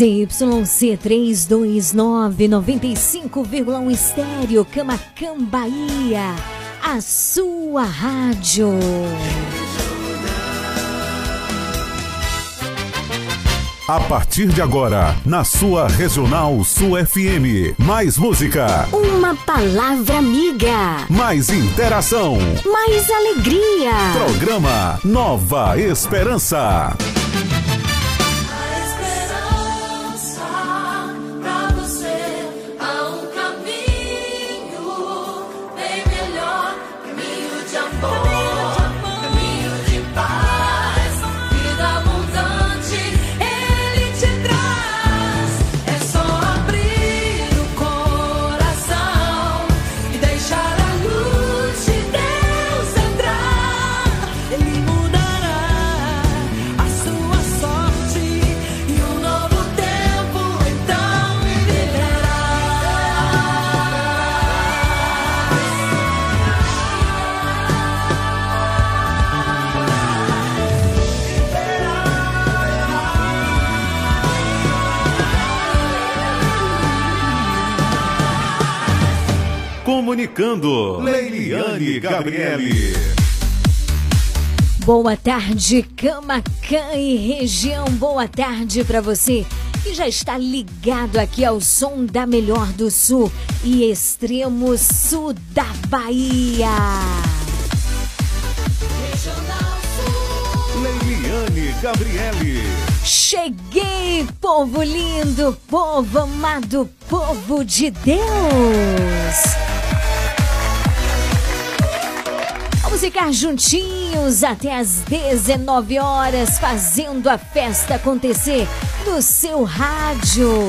ZYC329 95,1 estéreo, Camacan, Bahia. A sua rádio. A partir de agora, na sua Regional Sul FM. Mais música. Uma palavra amiga. Mais interação. Mais alegria. Programa Nova Esperança. Comunicando. Leiliane Gabriele. Boa tarde, Camacan e região. Boa tarde para você que já está ligado aqui ao som da Melhor do Sul e extremo sul da Bahia. Leiliane Gabriele. Cheguei, povo lindo, povo amado, povo de Deus. Vamos ficar juntinhos até às 19 horas, fazendo a festa acontecer no seu rádio.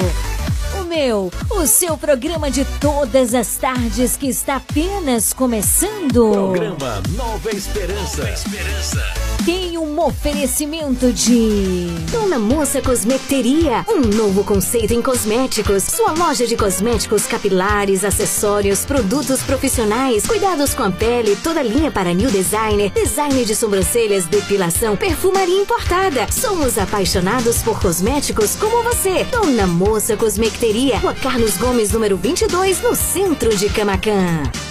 O meu, o seu programa de todas as tardes que está apenas começando. Programa Nova Esperança. Nova Esperança. Tem um oferecimento de Dona Moça Cosmeteria, um novo conceito em cosméticos. Sua loja de cosméticos capilares, acessórios, produtos profissionais, cuidados com a pele, toda linha para new designer, design de sobrancelhas, depilação, perfumaria importada. Somos apaixonados por cosméticos como você. Dona Moça Cosmeteria, Rua Carlos Gomes, número 22, no centro de Camacan.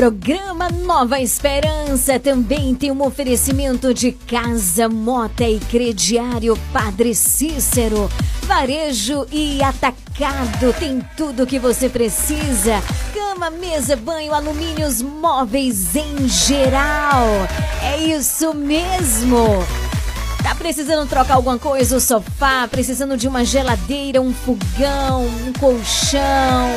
Programa Nova Esperança também tem um oferecimento de Casa Mota e Crediário Padre Cícero. Varejo e atacado tem tudo o que você precisa. Cama, mesa, banho, alumínios, móveis em geral. É isso mesmo. Tá precisando trocar alguma coisa? O sofá? Precisando de uma geladeira, um fogão, um colchão?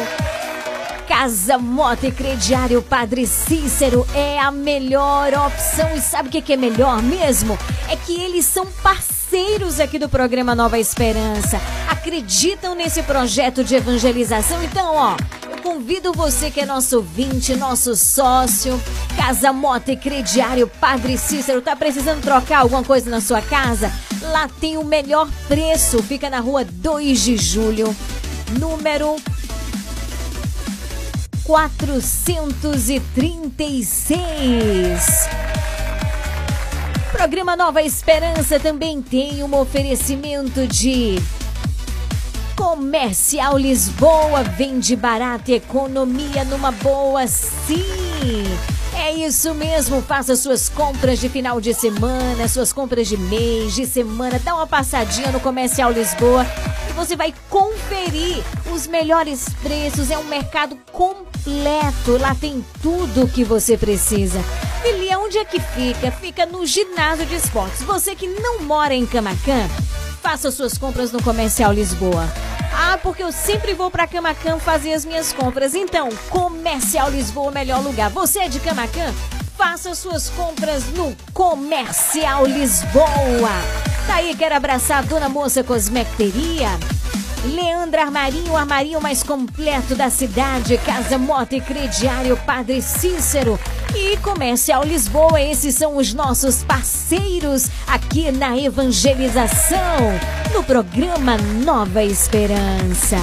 Casa Moto e Crediário Padre Cícero é a melhor opção. E sabe o que é melhor mesmo? É que eles são parceiros aqui do programa Nova Esperança. Acreditam nesse projeto de evangelização? Então, ó, convido você que é nosso ouvinte, nosso sócio, Casa Moto e Crediário Padre Cícero. Tá precisando trocar alguma coisa na sua casa? Lá tem o melhor preço. Fica na rua 2 de julho, número 436. Programa Nova Esperança também tem um oferecimento de Comercial Lisboa. Vende barato economia numa boa, sim. É isso mesmo, faça suas compras de final de semana, suas compras de mês, de semana, dá uma passadinha no Comercial Lisboa e você vai conferir os melhores preços. É um mercado completo, lá tem tudo o que você precisa. E onde é que fica? Fica no ginásio de esportes. Você que não mora em Camacan, faça suas compras no Comercial Lisboa. Ah, porque eu sempre vou para Camacan fazer as minhas compras. Então, Comercial Lisboa, melhor lugar. Você é de Camacan? Faça suas compras no Comercial Lisboa. Tá aí, quero abraçar a Dona Moça Cosmecteria. Leandra Armarinho, o armarinho mais completo da cidade, Casa Moto e Crediário Padre Cícero e Comercial Lisboa. Esses são os nossos parceiros aqui na evangelização, no programa Nova Esperança.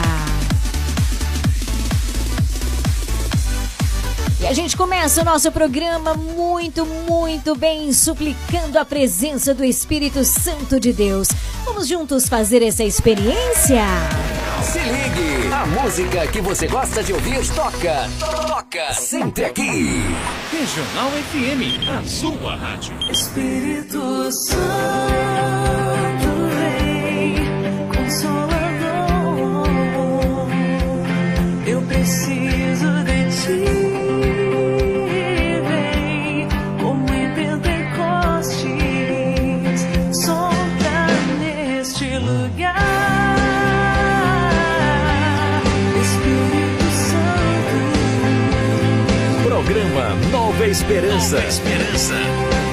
E a gente começa o nosso programa muito, muito bem, suplicando a presença do Espírito Santo de Deus. Vamos juntos fazer essa experiência? Se ligue, a música que você gosta de ouvir toca, toca sempre aqui. Regional FM, a sua rádio. Espírito Santo vem, consolador. Eu preciso de ti. Nova Esperança. Nova Esperança.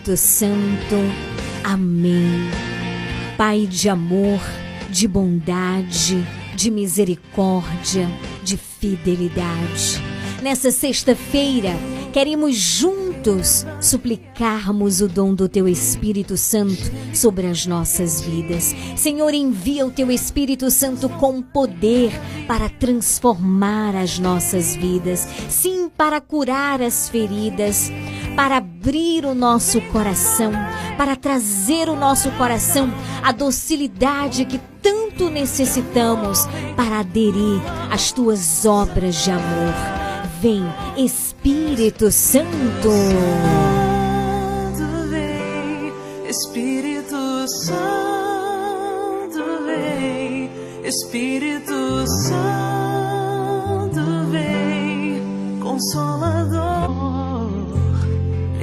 Espírito Santo. Amém. Pai de amor, de bondade, de misericórdia, de fidelidade. Nessa sexta-feira, queremos juntos suplicarmos o dom do Teu Espírito Santo sobre as nossas vidas. Senhor, envia o Teu Espírito Santo com poder para transformar as nossas vidas, sim, para curar as feridas, para abrir o nosso coração, para trazer o nosso coração à docilidade que tanto necessitamos para aderir às tuas obras de amor. Vem, Espírito Santo. Santo vem, Espírito Santo vem, Espírito Santo vem, Consolador,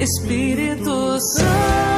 Espírito Santo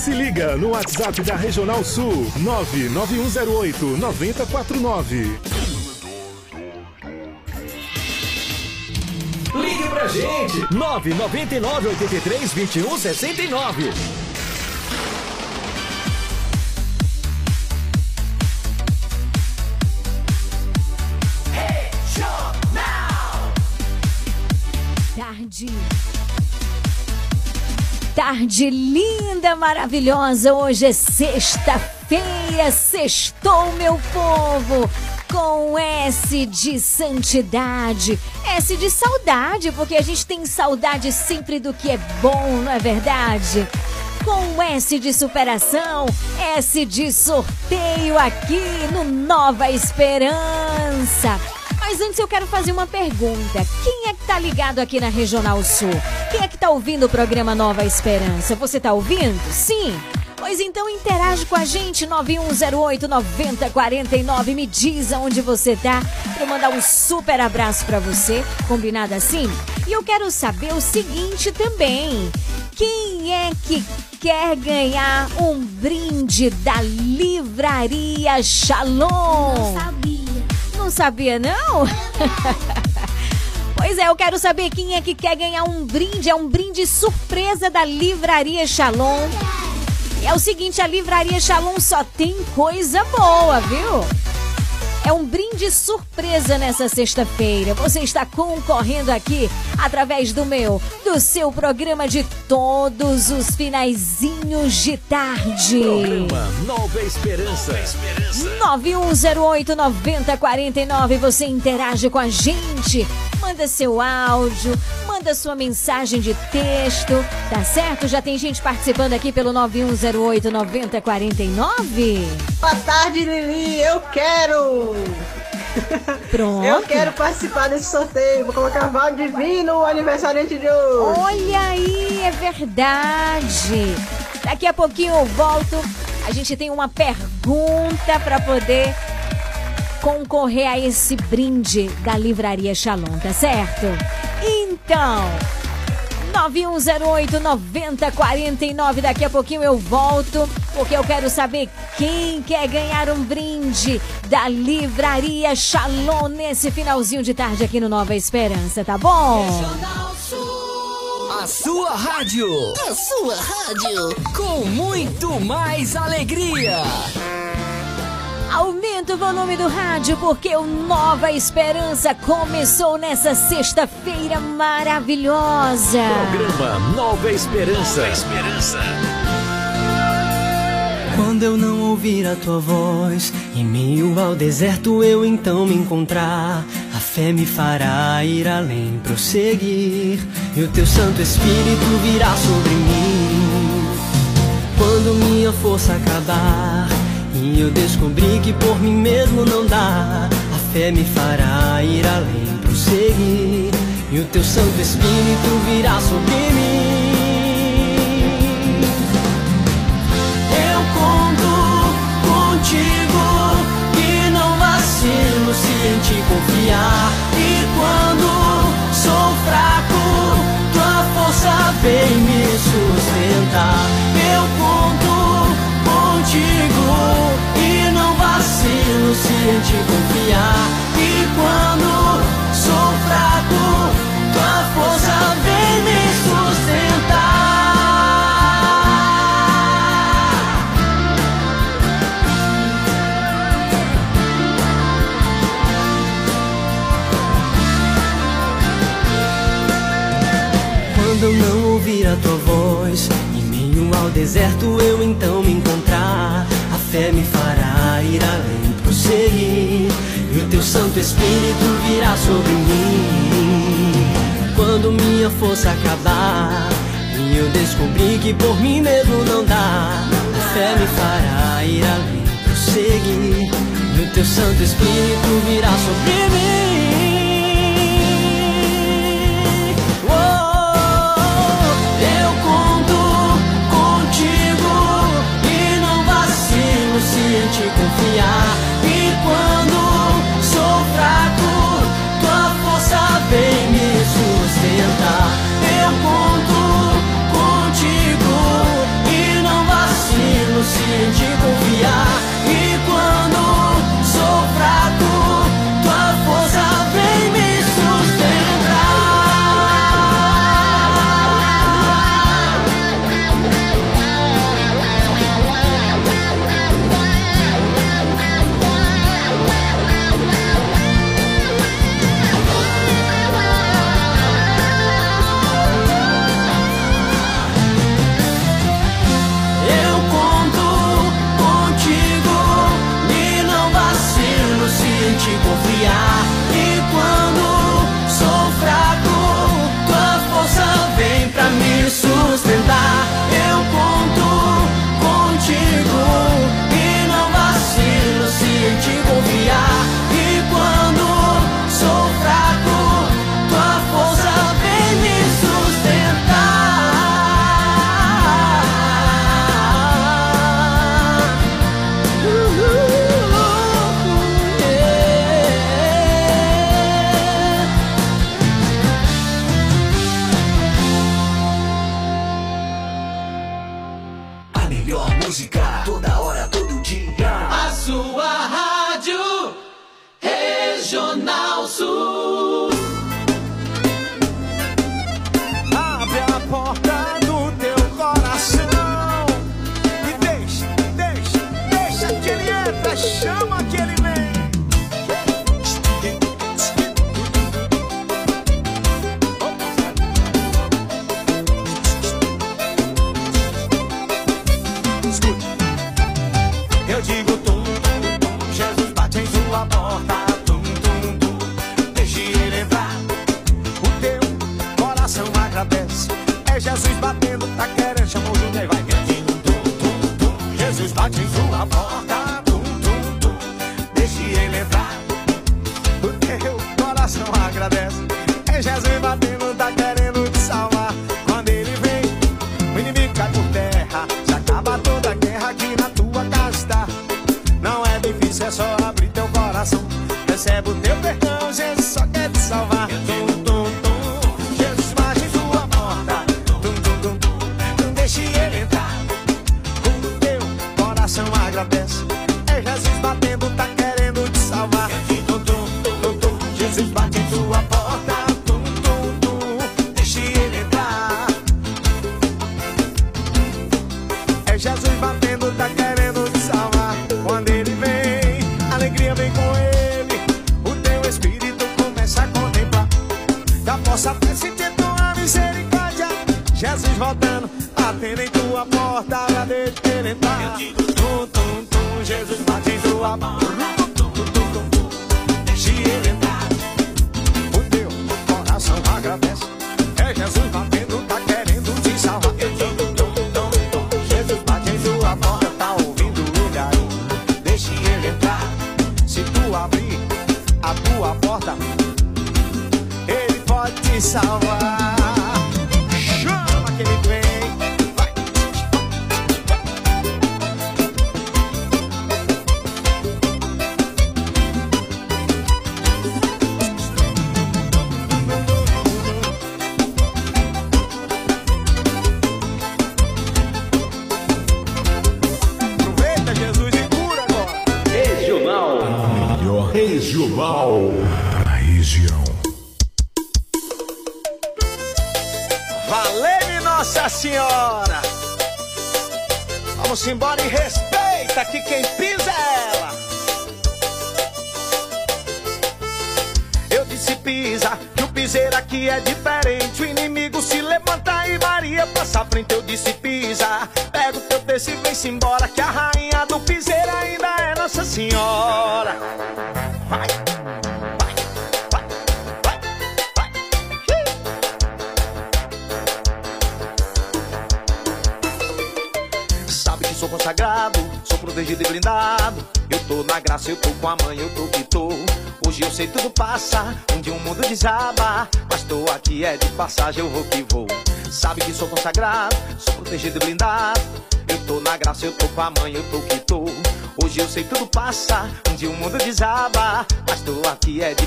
Se liga no WhatsApp da Regional Sul 99108 9049. Ligue pra gente! 999 83 21 69. Tarde. Tarde linda, maravilhosa. Hoje é sexta-feira. Sextou, meu povo. Com S de santidade, S de saudade, porque a gente tem saudade sempre do que é bom, não é verdade? Com S de superação, S de sorteio aqui no Nova Esperança. Mas antes eu quero fazer uma pergunta. Quem é que tá ligado aqui na Regional Sul? Quem é que tá ouvindo o programa Nova Esperança? Você tá ouvindo? Sim? Pois então interage com a gente, 9108 9049. Me diz aonde você tá pra eu mandar um super abraço pra você. Combinado assim? E eu quero saber o seguinte também. Quem é que quer ganhar um brinde da Livraria Shalom? Não sabia. Não sabia, não? Pois é, eu quero saber quem é que quer ganhar um brinde. É um brinde surpresa da Livraria Shalom. É o seguinte, a Livraria Shalom só tem coisa boa, viu? É um brinde surpresa nessa sexta-feira. Você está concorrendo aqui através do meu, do seu programa de todos os finaizinhos de tarde. Programa Nova Esperança. 9108-9049. Você interage com a gente. Manda seu áudio, manda sua mensagem de texto. Tá certo? Já tem gente participando aqui pelo 9108-9049? Boa tarde, Lili. Eu quero. Pronto. Eu quero participar desse sorteio. Vou colocar Val Divino, aniversariante de hoje. Olha aí, é verdade. Daqui a pouquinho eu volto. A gente tem uma pergunta para poder concorrer a esse brinde da Livraria Shalom, tá certo? Então, 9108-9049. Daqui a pouquinho eu volto, porque eu quero saber quem quer ganhar um brinde da Livraria Shalom nesse finalzinho de tarde aqui no Nova Esperança, tá bom? A sua rádio. A sua rádio. Com muito mais alegria. Aumenta o volume do rádio porque o Nova Esperança começou nessa sexta-feira maravilhosa. Programa Nova Esperança. Nova Esperança. Quando eu não ouvir a tua voz, em meio ao deserto eu então me encontrar. A fé me fará ir além, prosseguir, e o teu Santo Espírito virá sobre mim. Quando minha força acabar, e eu descobri que por mim mesmo não dá, a fé me fará ir além, prosseguir, e o teu Santo Espírito virá sobre mim. Eu conto contigo e não vacilo se em ti confiar. E quando sou fraco, tua força vem me sustentar. Eu conto contigo e não vacilo se em ti confiar. E quando sou fraco, tua força vem me sustentar. Quando eu não ouvir a tua voz, em meio ao deserto eu então me encontrar. Fé me fará ir além, prosseguir, e o teu Santo Espírito virá sobre mim. Quando minha força acabar, e eu descobri que por mim mesmo não dá, a fé me fará ir além, prosseguir, e o teu Santo Espírito virá sobre mim. Ti confiar. E quando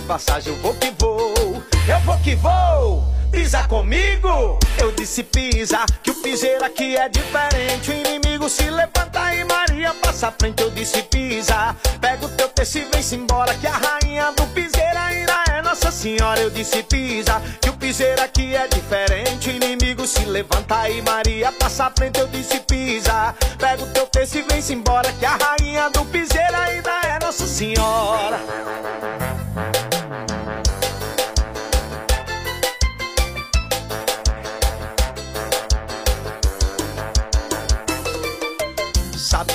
passagem, eu vou que vou. Eu vou que vou. Pisa comigo, eu disse pisa, que o piseiro aqui é diferente. O inimigo se levanta e Maria passa à frente. Eu disse pisa, pega o teu texto e vem-se embora. Que a rainha do piseiro ainda é Nossa Senhora. Eu disse pisa, que o piseiro aqui é diferente. O inimigo se levanta e Maria passa à frente. Eu disse pisa, pega o teu texto e vem-se embora. Que a rainha do piseiro ainda é Nossa Senhora.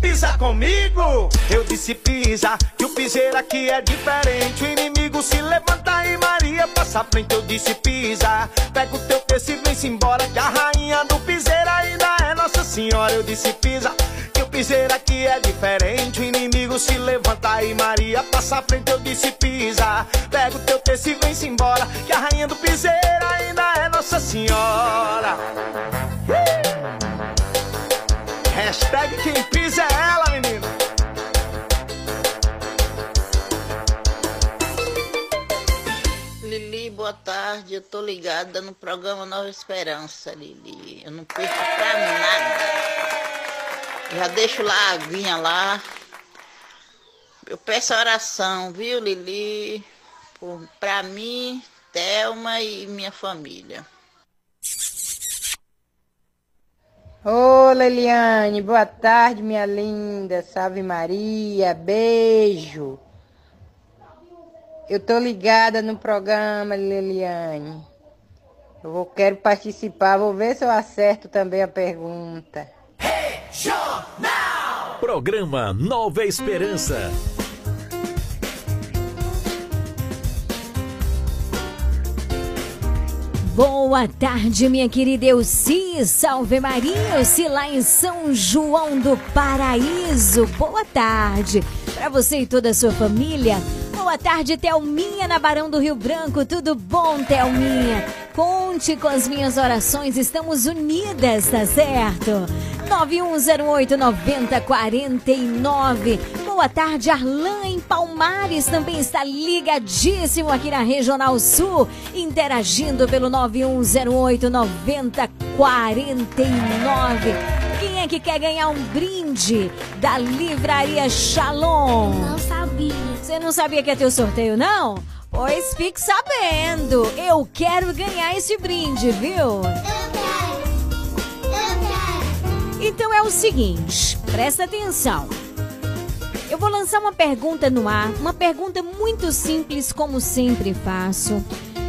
Pisa comigo, eu disse pisa, que o piseiro aqui é diferente. O inimigo se levanta e Maria passa à frente. Eu disse pisa, pega o teu texto e vem-se embora. Que a rainha do piseiro ainda é Nossa Senhora. Eu disse pisa, que o piseiro aqui é diferente. O inimigo se levanta e Maria passa à frente. Eu disse pisa, pega o teu texto e vem-se embora. Que a rainha do piseiro ainda é Nossa Senhora. Hashtag quem pisa é ela, menino. Lili, boa tarde. Eu tô ligada no programa Nova Esperança, Lili. Eu não perco pra nada. Já deixo lá a aguinha lá. Eu peço oração, viu, Lili? Por, pra mim, Thelma e minha família. Ô, Leliane, boa tarde, minha linda. Salve Maria, beijo. Eu tô ligada no programa, Leliane. Eu vou, quero participar, vou ver se eu acerto também a pergunta. Programa Nova Esperança. Boa tarde, minha querida Elci. Salve Maria, Elci lá em São João do Paraíso. Boa tarde para você e toda a sua família. Boa tarde, Thelminha, na Barão do Rio Branco. Tudo bom, Thelminha? Conte com as minhas orações, estamos unidas, tá certo? 9108 9049. Boa tarde, Arlan em Palmares também está ligadíssimo aqui na Regional Sul, interagindo pelo 9108 9049. Quem é que quer ganhar um brinde da Livraria Shalom? Não sabia. Você não sabia que ia ter o sorteio, não? Pois fique sabendo. Eu quero ganhar esse brinde, viu? Eu. Então é o seguinte, presta atenção. Eu vou lançar uma pergunta no ar, uma pergunta muito simples, como sempre faço.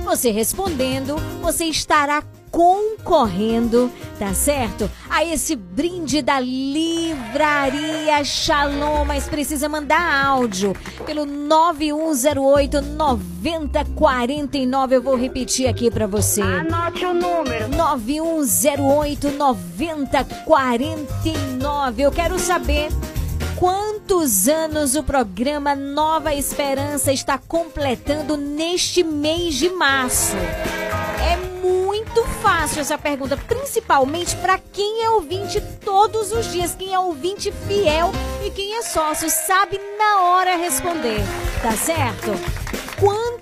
Você respondendo, você estará concorrendo, tá certo? A esse brinde da Livraria Shalom, mas precisa mandar áudio pelo 9108 9049. Eu vou repetir aqui para você. Anote o número. 9108 9049. Eu quero saber quantos anos o programa Nova Esperança está completando neste mês de março. É muito fácil essa pergunta, principalmente para quem é ouvinte todos os dias, quem é ouvinte fiel e quem é sócio, sabe na hora responder, tá certo?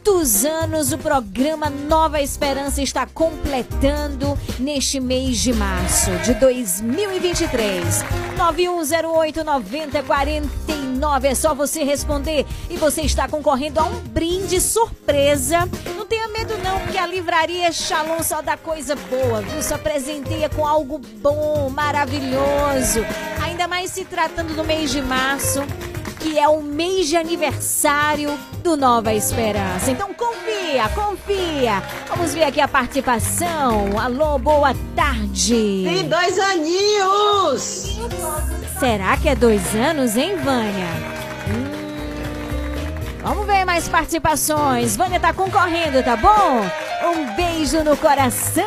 Quantos anos o programa Nova Esperança está completando neste mês de março de 2023? 9108 9049 é só você responder e você está concorrendo a um brinde surpresa. Não tenha medo não, porque a livraria Shalom só dá coisa boa, viu? Só presenteia com algo bom, maravilhoso. Ainda mais se tratando do mês de março que é o mês de aniversário do Nova Esperança. Então confia, confia. Vamos ver aqui a participação. Alô, boa tarde. Tem dois aninhos. Será que é dois anos, hein, Vânia? Hum. Vamos ver mais participações. Vânia tá concorrendo, tá bom? Um beijo no coração.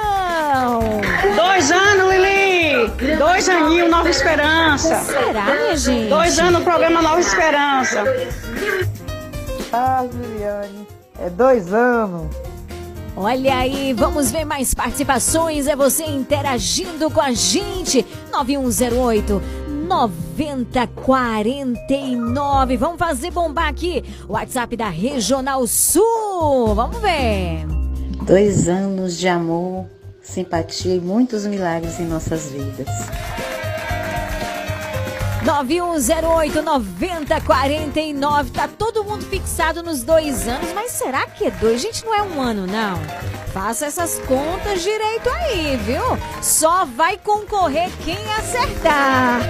Dois anos, Lili. Dois aninhos, Nova Esperança. Será, minha gente? Dois anos no programa Nova Esperança. Ah, Liliane, é dois anos. Olha aí, vamos ver mais participações. É você interagindo com a gente. 9108 9049. Vamos fazer bombar aqui. WhatsApp da Regional Sul. Vamos ver. Dois anos de amor, simpatia e muitos milagres em nossas vidas. 9108 9049. Tá todo mundo fixado nos dois anos, mas será que é dois? Gente, não é um ano, não. Faça essas contas direito aí, viu? Só vai concorrer quem acertar.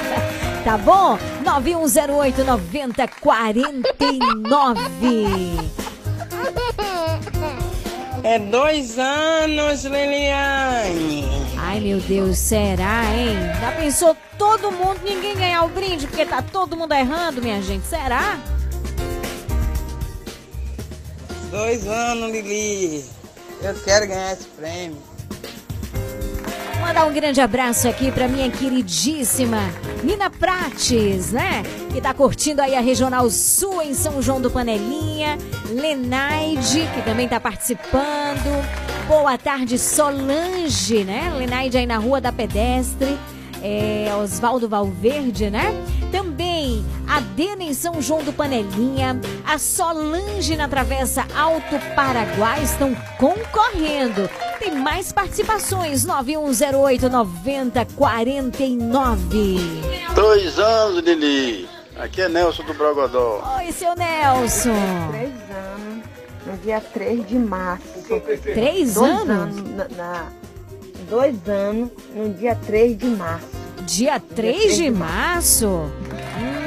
tá bom? 9108 9049. É dois anos, Liliane. Ai, meu Deus, será, hein? Já pensou todo mundo, ninguém ganhar o brinde, porque tá todo mundo errando, minha gente? Será? Dois anos, Lili. Eu quero ganhar esse prêmio. Mandar um grande abraço aqui pra minha queridíssima Nina Prates, né? Que tá curtindo aí a Regional Sul em São João do Panelinha. Lenaide, que também tá participando. Boa tarde, Solange, né? Lenaide aí na Rua da Pedestre. É, Oswaldo Valverde, né? Também a Dena em São João do Panelinha, a Solange na Travessa Alto Paraguai estão concorrendo. Tem mais participações, 9108 9049. Dois anos, Lili. Aqui é Nelson do Brogodó. Oi, seu Nelson. Três anos, no dia 3 de março. Três Dois anos? na, na- dois anos, no dia 3 de março. Dia 3 de março? Hum,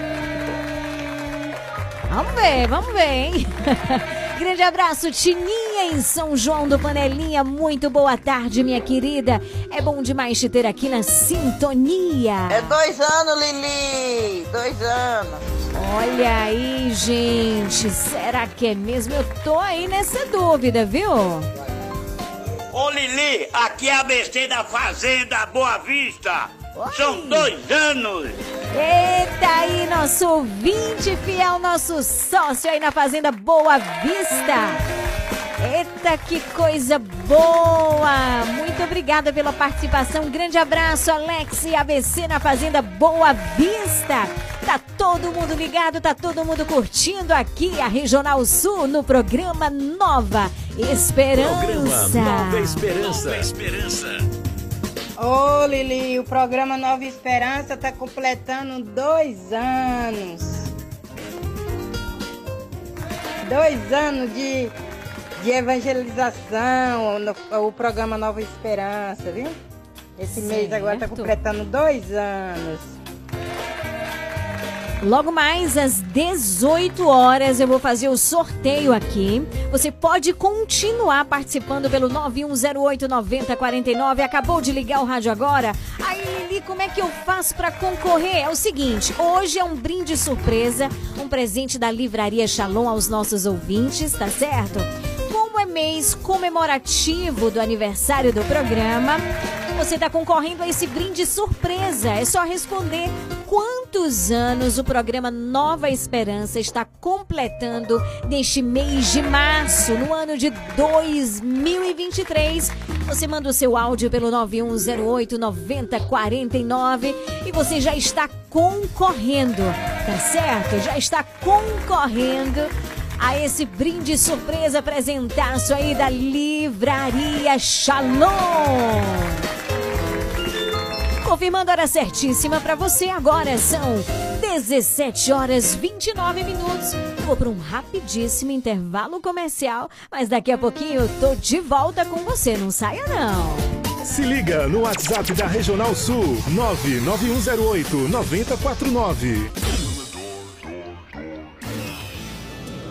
Vamos ver, vamos ver, hein? Grande abraço, Tininha em São João do Panelinha. Muito boa tarde, minha querida. É bom demais te ter aqui na sintonia. É dois anos, Lili. Dois anos. Olha aí, gente. Será que é mesmo? Eu tô aí nessa dúvida, viu? Ô Lili, aqui é a ABC da Fazenda Boa Vista. São dois anos. Eita aí, nosso ouvinte fiel, nosso sócio aí na Fazenda Boa Vista. Eita, que coisa boa! Muito obrigada pela participação. Um grande abraço, Alex e ABC na Fazenda Boa Vista. Tá todo mundo ligado, tá todo mundo curtindo aqui a Regional Sul no programa Nova Esperança. Programa Nova Esperança. Nova Esperança. Ô Lili, o programa Nova Esperança está completando dois anos. Dois anos de, de evangelização, no- o programa Nova Esperança, viu? Esse mês agora está Certo. completando dois anos. Logo mais às 18 horas eu vou fazer o sorteio aqui. Você pode continuar participando pelo 91089049. Acabou de ligar o rádio agora? Aí, Lili, como é que eu faço para concorrer? É o seguinte, hoje é um brinde surpresa, um presente da Livraria Shalom aos nossos ouvintes, tá certo? É mês comemorativo do aniversário do programa, você está concorrendo a esse brinde surpresa. É só responder quantos anos o programa Nova Esperança está completando neste mês de março, no ano de 2023. Você manda o seu áudio pelo 9108 9049 e você já está concorrendo, tá certo? Já está concorrendo a esse brinde surpresa presentaço aí da Livraria Shalom. Confirmando a hora certíssima para você agora são 17 horas 29 minutos. Vou para um rapidíssimo intervalo comercial, mas daqui a pouquinho eu tô de volta com você, não saia não. Se liga no WhatsApp da Regional Sul 99108 9049.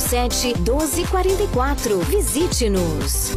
99807 1244. Visite-nos.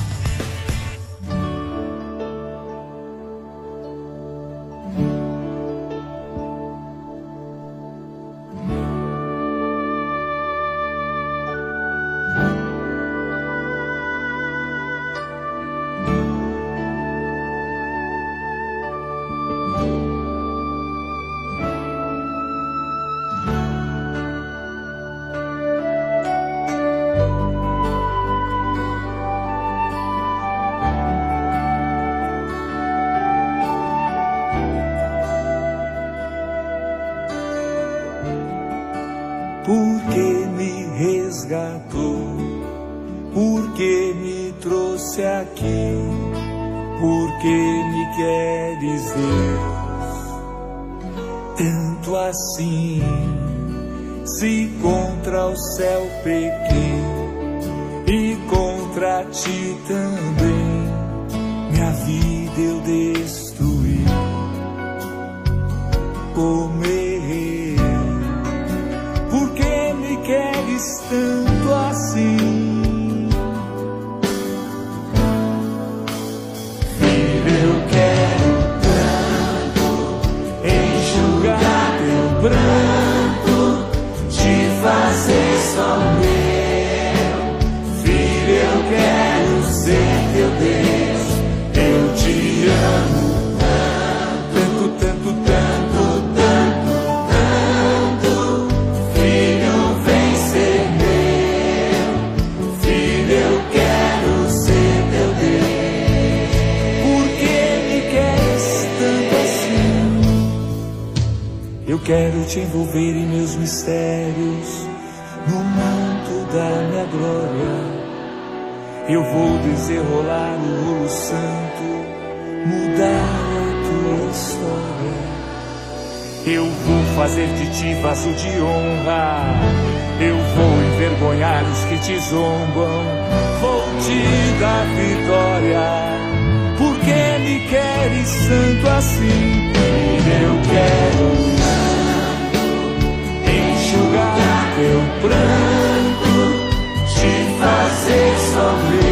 Eu vou fazer de ti vaso de honra. Eu vou envergonhar os que te zombam. Vou te dar vitória. Por que me queres tanto assim? Eu quero enxugar teu pranto, te fazer só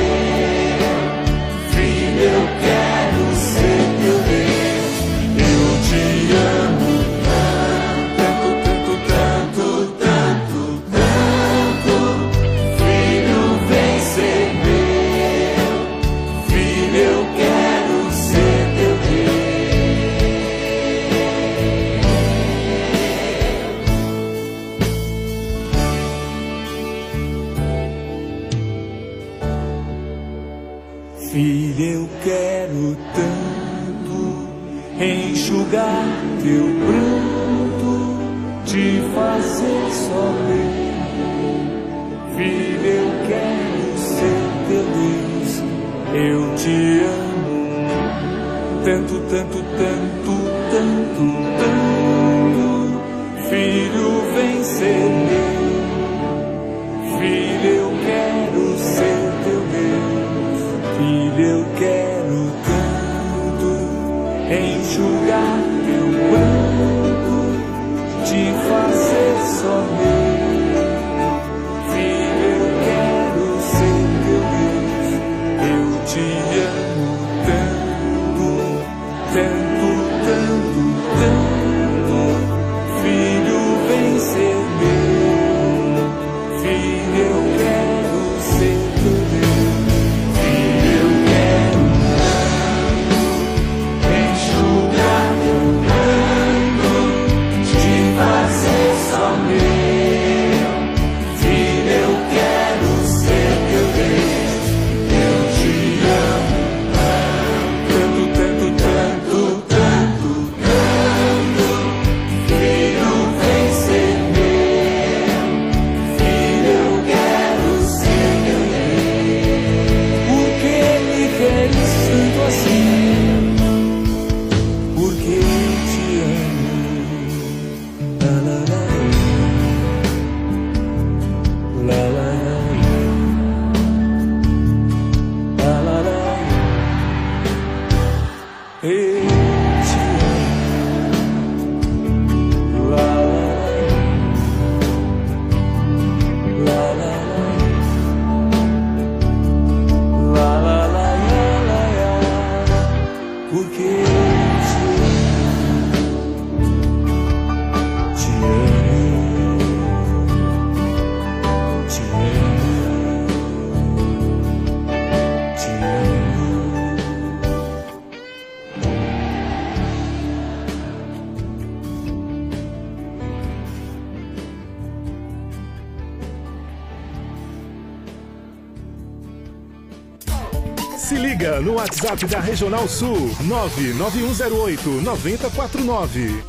WhatsApp da Regional Sul 99108 9049.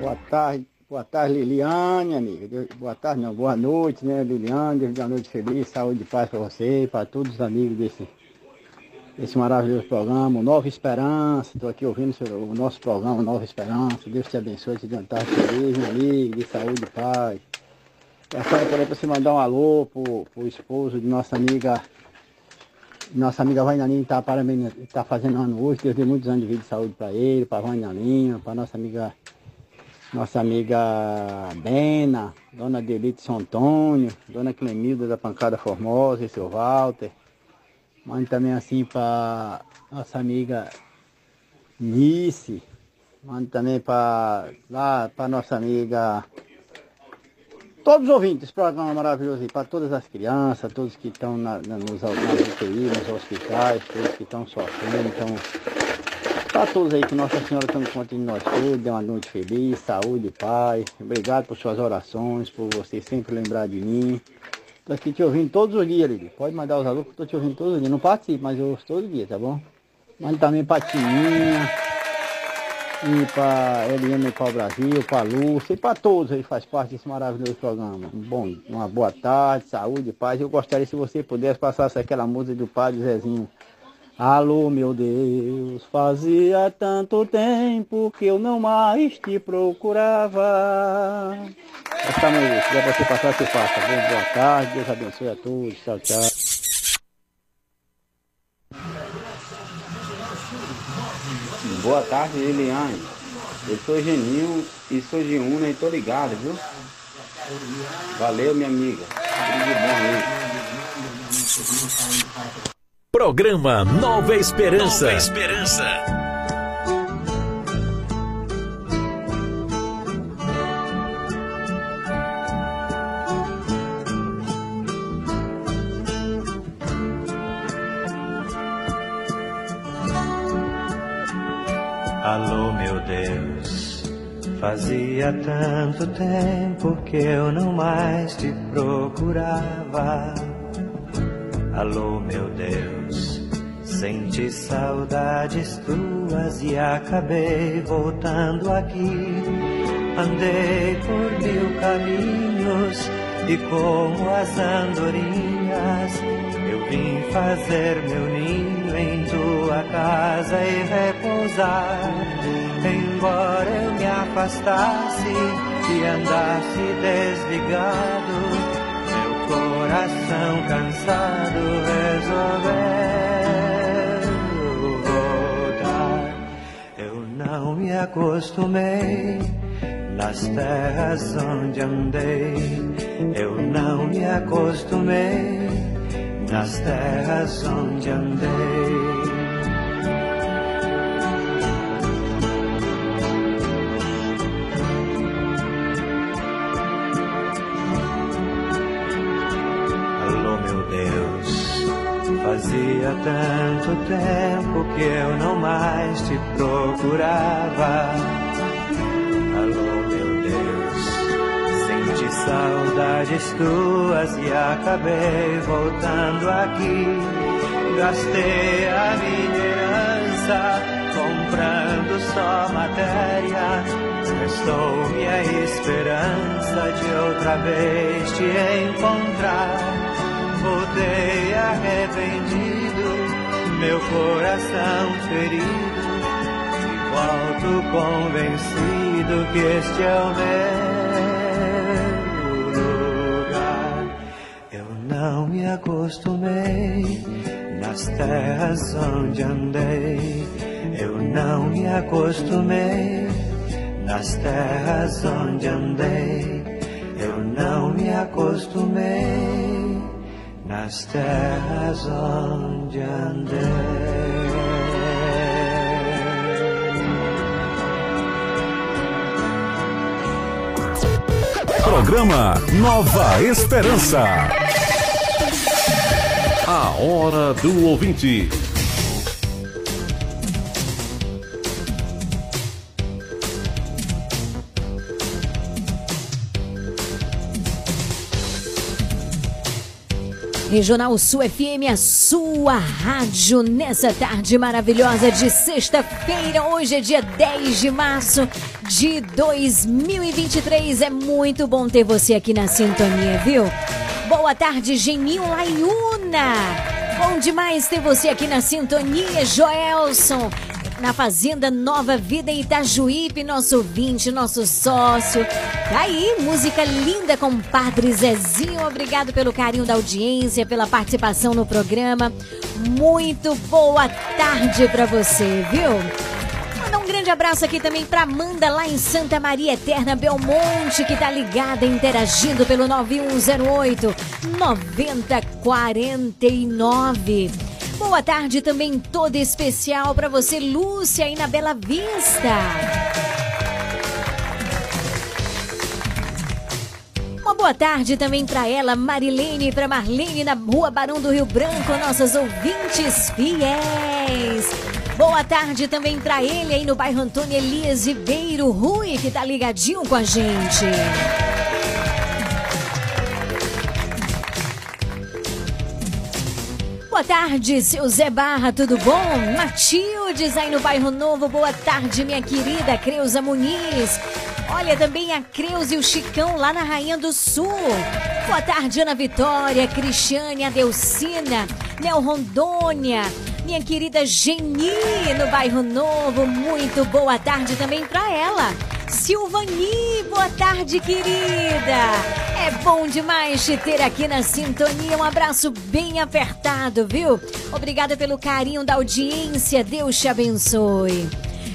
Boa tarde, boa tarde Liliane, amiga. Boa tarde, não, boa noite, né, Liliane. Uma noite feliz, saúde e paz para você para todos os amigos desse, desse maravilhoso programa, Nova Esperança. Estou aqui ouvindo o nosso programa Nova Esperança. Deus te abençoe, te dê uma tarde feliz, meu amigo, de saúde e paz. Passando por aí para você mandar um alô pro, pro esposo de nossa amiga. Nossa amiga Vainalinha está tá fazendo ano hoje. Deus dê muitos anos de vida e saúde para ele, para Vainalinha, para nossa amiga nossa amiga Bena, dona Delite São Antônio, dona Clemilda da Pancada Formosa e seu Walter. Mande também assim para nossa amiga Nice. Mande também para lá para nossa amiga. Todos os ouvintes programa maravilhoso aí, para todas as crianças, todos que estão na, na, nos, nas UTI, nos hospitais, todos que estão sofrendo, estão para todos aí, que Nossa Senhora tome conta de nós todos, dê uma noite feliz, saúde paz. Obrigado por suas orações, por você sempre lembrar de mim. Estou aqui te ouvindo todos os dias, Lili. Pode mandar os alunos estou te ouvindo todos os dias. Não participo, mas eu ouço todo dia, tá bom? Manda também para e para Eliana e para o Brasil, para Lúcia e para todos aí que faz parte desse maravilhoso programa. Bom, uma boa tarde, saúde paz. Eu gostaria se você pudesse passar aquela música do Padre Zezinho. Alô, meu Deus, fazia tanto tempo que eu não mais te procurava. Essa música, se você passar, você passa. Boa tarde, Deus abençoe a todos. Tchau, tchau. Boa tarde, Liliane. Eu sou Genil e sou de Una e tô ligado, viu? Valeu, minha amiga. Tudo de bom aí. Programa Nova Esperança. Nova Esperança. Fazia tanto tempo que eu não mais te procurava. Alô, meu Deus, senti saudades tuas e acabei voltando aqui. Andei por mil caminhos e como as andorinhas, eu vim fazer meu ninho em tua casa e repousar. Embora eu me afastasse e andasse desligado, meu coração cansado resolveu voltar. Eu não me acostumei nas terras onde andei. Eu não me acostumei nas terras onde andei. Fazia tanto tempo que eu não mais te procurava. Alô, meu Deus, senti saudades tuas e acabei voltando aqui. Gastei a minha herança comprando só matéria. Restou-me a esperança de outra vez te encontrar. Voltei arrependido, meu coração ferido. E volto convencido que este é o meu lugar. Eu não me acostumei nas terras onde andei. Eu não me acostumei nas terras onde andei. Eu não me acostumei nas terras onde andei. Programa Nova Esperança. A hora do ouvinte. Regional Sul FM, a sua rádio nessa tarde maravilhosa de sexta-feira. Hoje é dia 10 de março de 2023. É muito bom ter você aqui na sintonia, viu? Boa tarde, Geninho Laiuna. Bom demais ter você aqui na sintonia, Joelson. Na Fazenda Nova Vida em Itajuípe, nosso ouvinte, nosso sócio. Tá aí, música linda com o Padre Zezinho. Obrigado pelo carinho da audiência, pela participação no programa. Muito boa tarde pra você, viu? Mandar um grande abraço aqui também pra Amanda lá em Santa Maria Eterna Belmonte, que tá ligada, interagindo pelo 9108 9049. Boa tarde também toda especial para você, Lúcia, aí na Bela Vista. Uma boa tarde também para ela, Marilene, para Marlene na Rua Barão do Rio Branco, nossas ouvintes fiéis. Boa tarde também para ele aí no bairro Antônio Elias Ribeiro Rui, que tá ligadinho com a gente. Boa tarde, seu Zé Barra, tudo bom? Matildes aí no bairro Novo, boa tarde, minha querida Creuza Muniz. Olha também a Creuza e o Chicão lá na Rainha do Sul. Boa tarde, Ana Vitória, Cristiane, Adelcina, Nel Rondônia, minha querida Geni no bairro Novo. Muito boa tarde também para ela. Silvani, boa tarde, querida. É bom demais te ter aqui na sintonia. Um abraço bem apertado, viu? Obrigada pelo carinho da audiência. Deus te abençoe.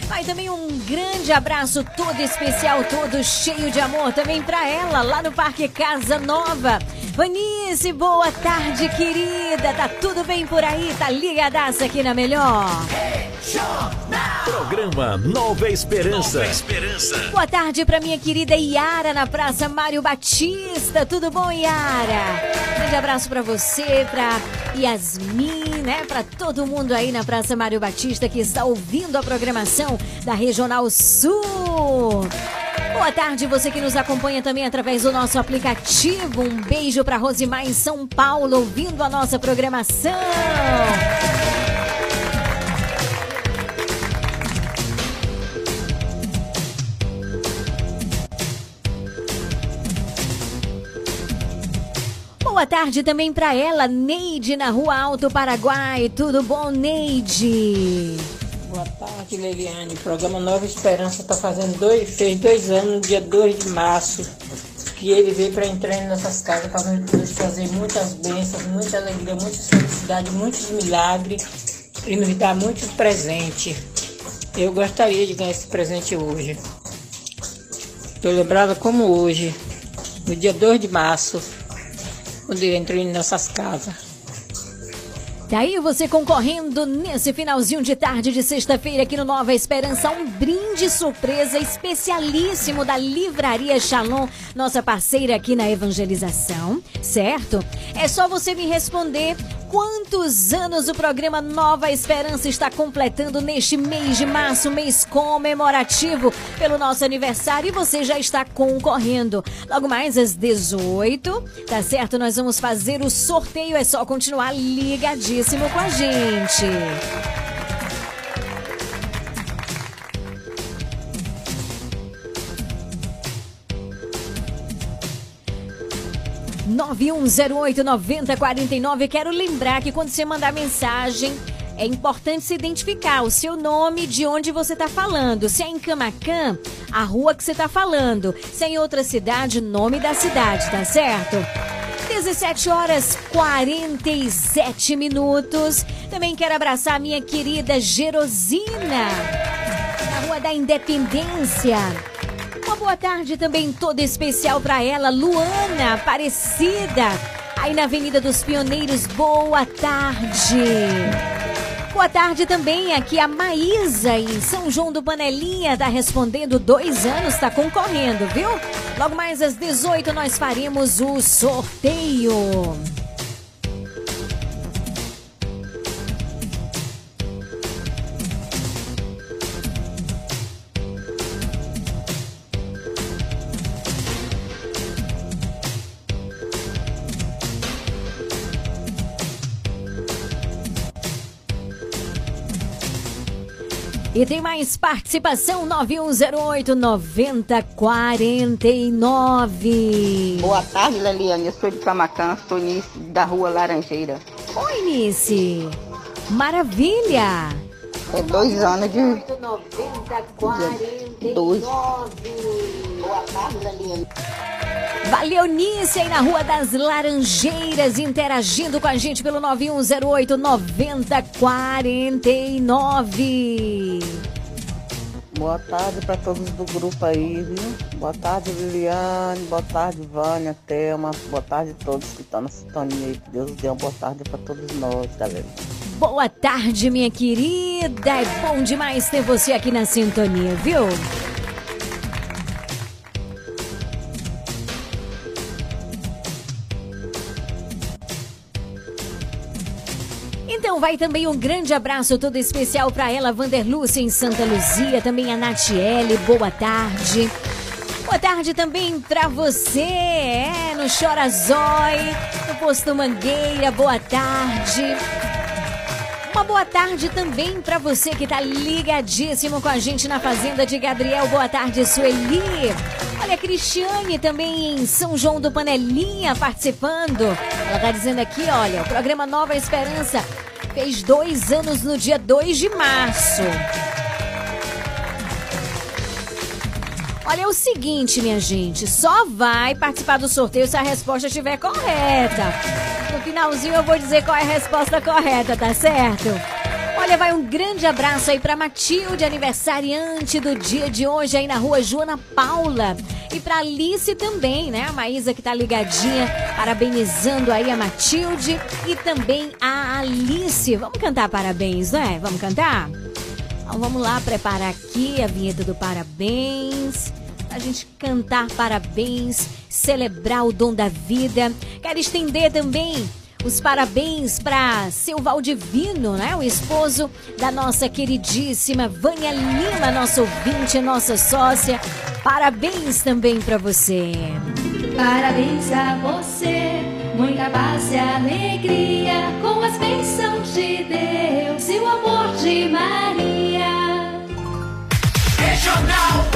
Vai também um grande abraço todo especial, todo cheio de amor também para ela, lá no Parque Casa Nova. Vanice, boa tarde, querida. Tá tudo bem por aí? Tá ligadaça aqui na melhor? Programa Nova Esperança. Nova Esperança. Boa tarde para minha querida Yara na Praça Mário Batista. Tudo bom, Yara? Grande abraço para você, para Yasmin, né? Para todo mundo aí na Praça Mário Batista que está ouvindo a programação da Regional Sul. Boa tarde, você que nos acompanha também através do nosso aplicativo. Um beijo para Rosimar em São Paulo, ouvindo a nossa programação. Boa tarde também para ela, Neide, na Rua Alto Paraguai. Tudo bom, Neide? Boa tarde, Leliane. O programa Nova Esperança está fazendo dois, fez dois anos, no dia 2 de março, que ele veio para entrar em nossas casas para nos trazer muitas bênçãos, muita alegria, muitas felicidades, muitos milagres e nos dar muitos presentes. Eu gostaria de ganhar esse presente hoje. Estou lembrada como hoje, no dia 2 de março, quando eu entrei nessas casas. Tá você concorrendo nesse finalzinho de tarde de sexta-feira aqui no Nova Esperança, um brinde surpresa especialíssimo da Livraria Shalom, nossa parceira aqui na evangelização, certo? É só você me responder quantos anos o programa Nova Esperança está completando neste mês de março, mês comemorativo pelo nosso aniversário e você já está concorrendo. Logo mais às 18, tá certo? Nós vamos fazer o sorteio, é só continuar ligadíssimo com a gente. Nove um zero oito noventa quarenta e nove. Quero lembrar que quando você mandar mensagem é importante se identificar o seu nome, de onde você está falando. Se é em Camacan, a rua que você está falando. Se é em outra cidade, nome da cidade, tá certo? 17 horas 47 minutos. Também quero abraçar a minha querida Gerosina, na Rua da Independência. Boa tarde também toda especial para ela, Luana Aparecida, aí na Avenida dos Pioneiros. Boa tarde. Boa tarde também aqui a Maísa em São João do Panelinha, tá respondendo dois anos, tá concorrendo, viu? Logo mais às 18 nós faremos o sorteio. E tem mais participação 9108 9049. Boa tarde, Leliane. Eu sou de Camacã, sou Nice, da rua Laranjeira. Oi, Nice. Maravilha. É dois anos de. 9049. Dois. Boa tarde. Valeu, Nice, aí na Rua das Laranjeiras, interagindo com a gente pelo 9108 9049. Boa tarde para todos do grupo aí, viu? Boa tarde, Liliane. Boa tarde, Vânia, Thelma. Boa tarde a todos que estão na sintonia aí. Que Deus dê uma boa tarde para todos nós, galera. Boa tarde, minha querida. É bom demais ter você aqui na sintonia, viu? Vai também um grande abraço todo especial para ela, Vanderlúcia em Santa Luzia, também a Natiele, boa tarde. Boa tarde também para você, é, no Chorazói, no Posto Mangueira, boa tarde. Uma boa tarde também para você que tá ligadíssimo com a gente na Fazenda de Gabriel. Boa tarde, Sueli. Olha, a Cristiane também em São João do Panelinha participando. Ela tá dizendo aqui, olha, o programa Nova Esperança fez dois anos no dia 2 de março. Olha, é o seguinte, minha gente, só vai participar do sorteio se a resposta estiver correta. No finalzinho eu vou dizer qual é a resposta correta, tá certo? Olha, vai um grande abraço aí pra Matilde, aniversariante do dia de hoje aí na rua Joana Paula. E pra Alice também, né? A Maísa que tá ligadinha, parabenizando aí a Matilde e também a Alice. Vamos cantar parabéns, né? Vamos cantar? Então vamos lá preparar aqui a vinheta do parabéns. A gente cantar parabéns, celebrar o dom da vida. Quero estender também os parabéns para seu Valdivino, né? O esposo da nossa queridíssima Vânia Lima, nossa ouvinte, nossa sócia. Parabéns também para você. Parabéns a você, muita paz e alegria, com as bênçãos de Deus e o amor de Maria. Regional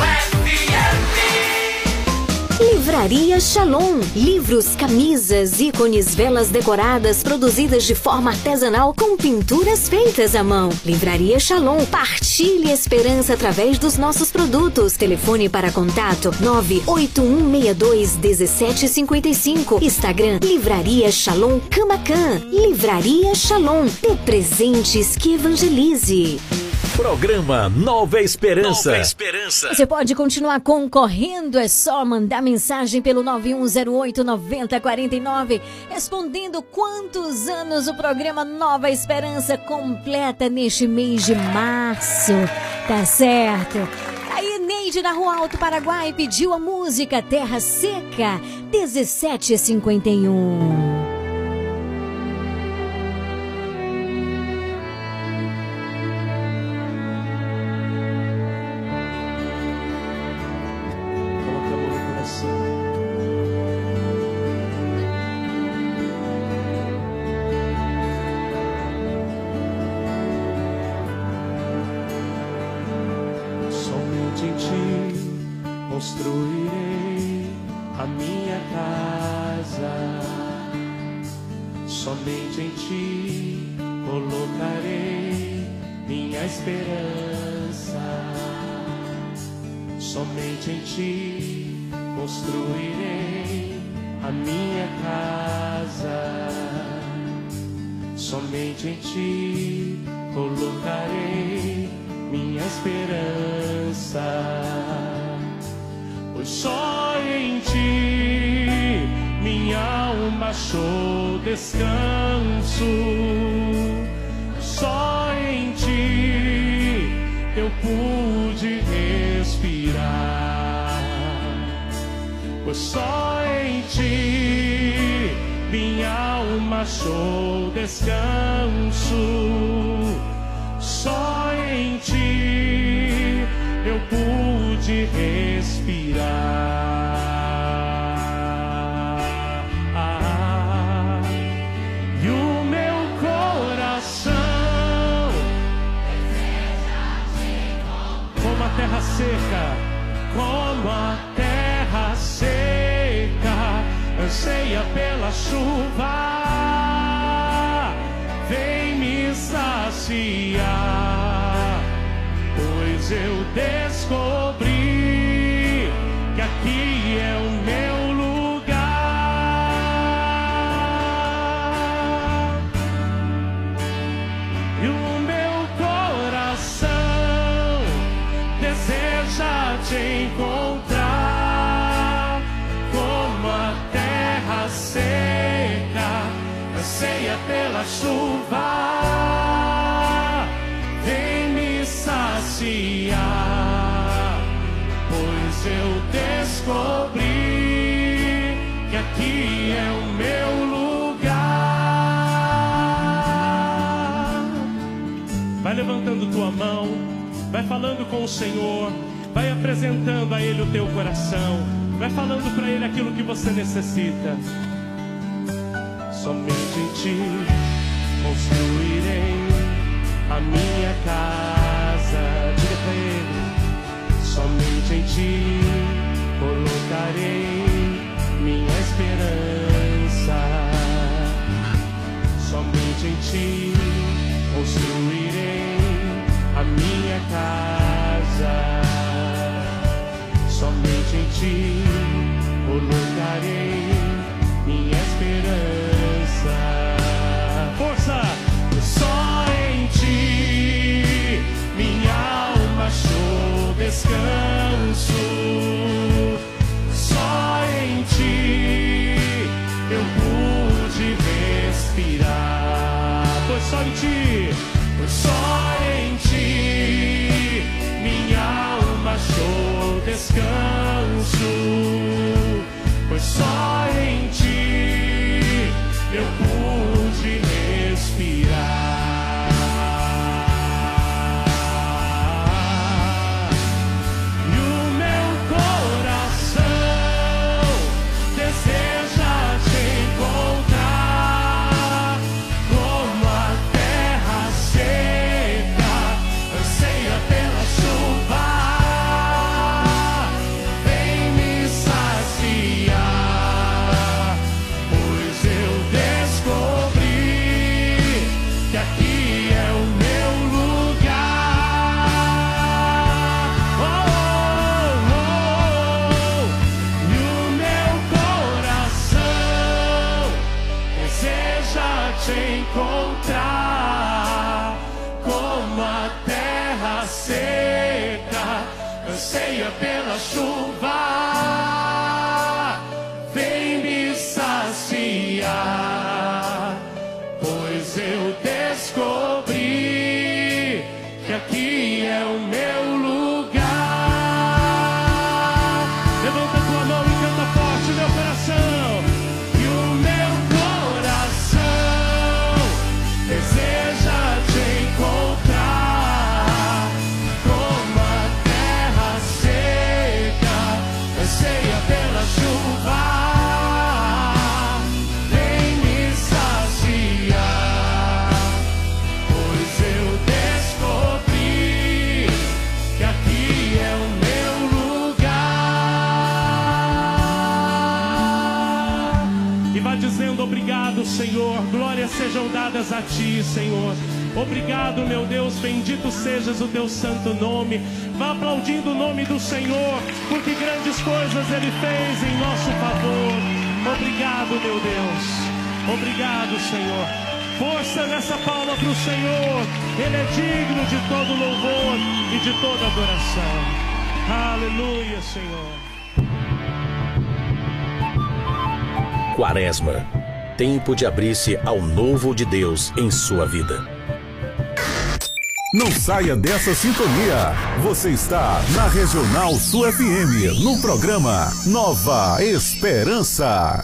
Livraria Shalom. Livros, camisas, ícones, velas decoradas produzidas de forma artesanal com pinturas feitas à mão. Livraria Shalom. Partilhe esperança através dos nossos produtos. Telefone para contato 981621755. Instagram Livraria Shalom Camacan. Livraria Shalom. Dê presentes que evangelize. Programa Nova Esperança. Nova Esperança. Você pode continuar concorrendo, é só mandar mensagem pelo 9108-9049, respondendo quantos anos o programa Nova Esperança completa neste mês de março. Tá certo? Aí, Neide na Rua Alto Paraguai pediu a música Terra Seca, 1751. Achou descanso. Só em ti eu pude respirar. Pois só em ti minha alma achou descanso. Anseia pela chuva. Mão, vai falando com o Senhor, vai apresentando a Ele o teu coração, vai falando para Ele aquilo que você necessita. Somente em Ti construirei a minha casa. Diga para Ele, somente em Ti colocarei minha esperança. Somente em Ti construirei minha casa. Somente em Ti colocarei minha esperança. Força! Só em Ti minha alma achou descanso. teu descanso. deixa te encontrar como a terra seca, anseia pela chuva. Dadas a ti, Senhor. Obrigado, meu Deus. Bendito sejas o teu santo nome. Vá aplaudindo o nome do Senhor, porque grandes coisas ele fez em nosso favor. Obrigado, meu Deus. Obrigado, Senhor. Força nessa palma para o Senhor. Ele é digno de todo louvor e de toda adoração. Aleluia, Senhor. Quaresma. Tempo de abrir-se ao novo de Deus em sua vida. Não saia dessa sintonia. Você está na Regional Sul FM, no programa Nova Esperança.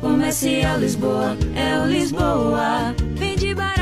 Comercial Lisboa, é o Lisboa. Vende barato.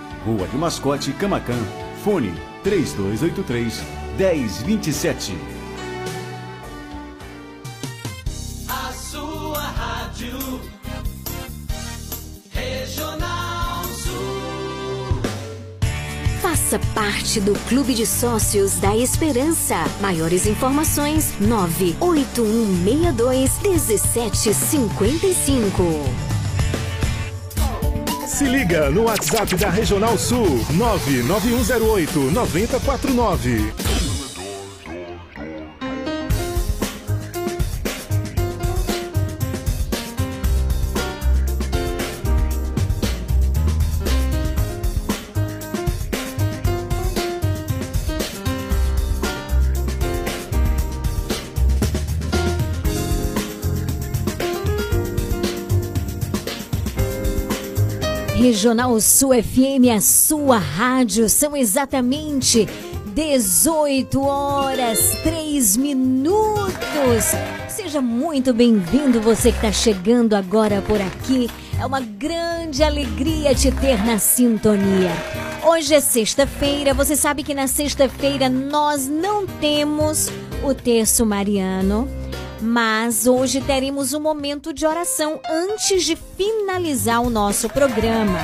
Rua de Mascote, Camacan. Fone 3283 1027. A sua rádio Regional Sul. Faça parte do Clube de Sócios da Esperança. Maiores informações: 98162 1755. Se liga no WhatsApp da Regional Sul 99108 9049. Regional Sul FM, a sua rádio. São exatamente 18 horas 3 minutos. Seja muito bem-vindo, você que está chegando agora por aqui. É uma grande alegria te ter na sintonia. Hoje é sexta-feira, você sabe que na sexta-feira nós não temos o terço mariano, mas hoje teremos um momento de oração antes de finalizar o nosso programa.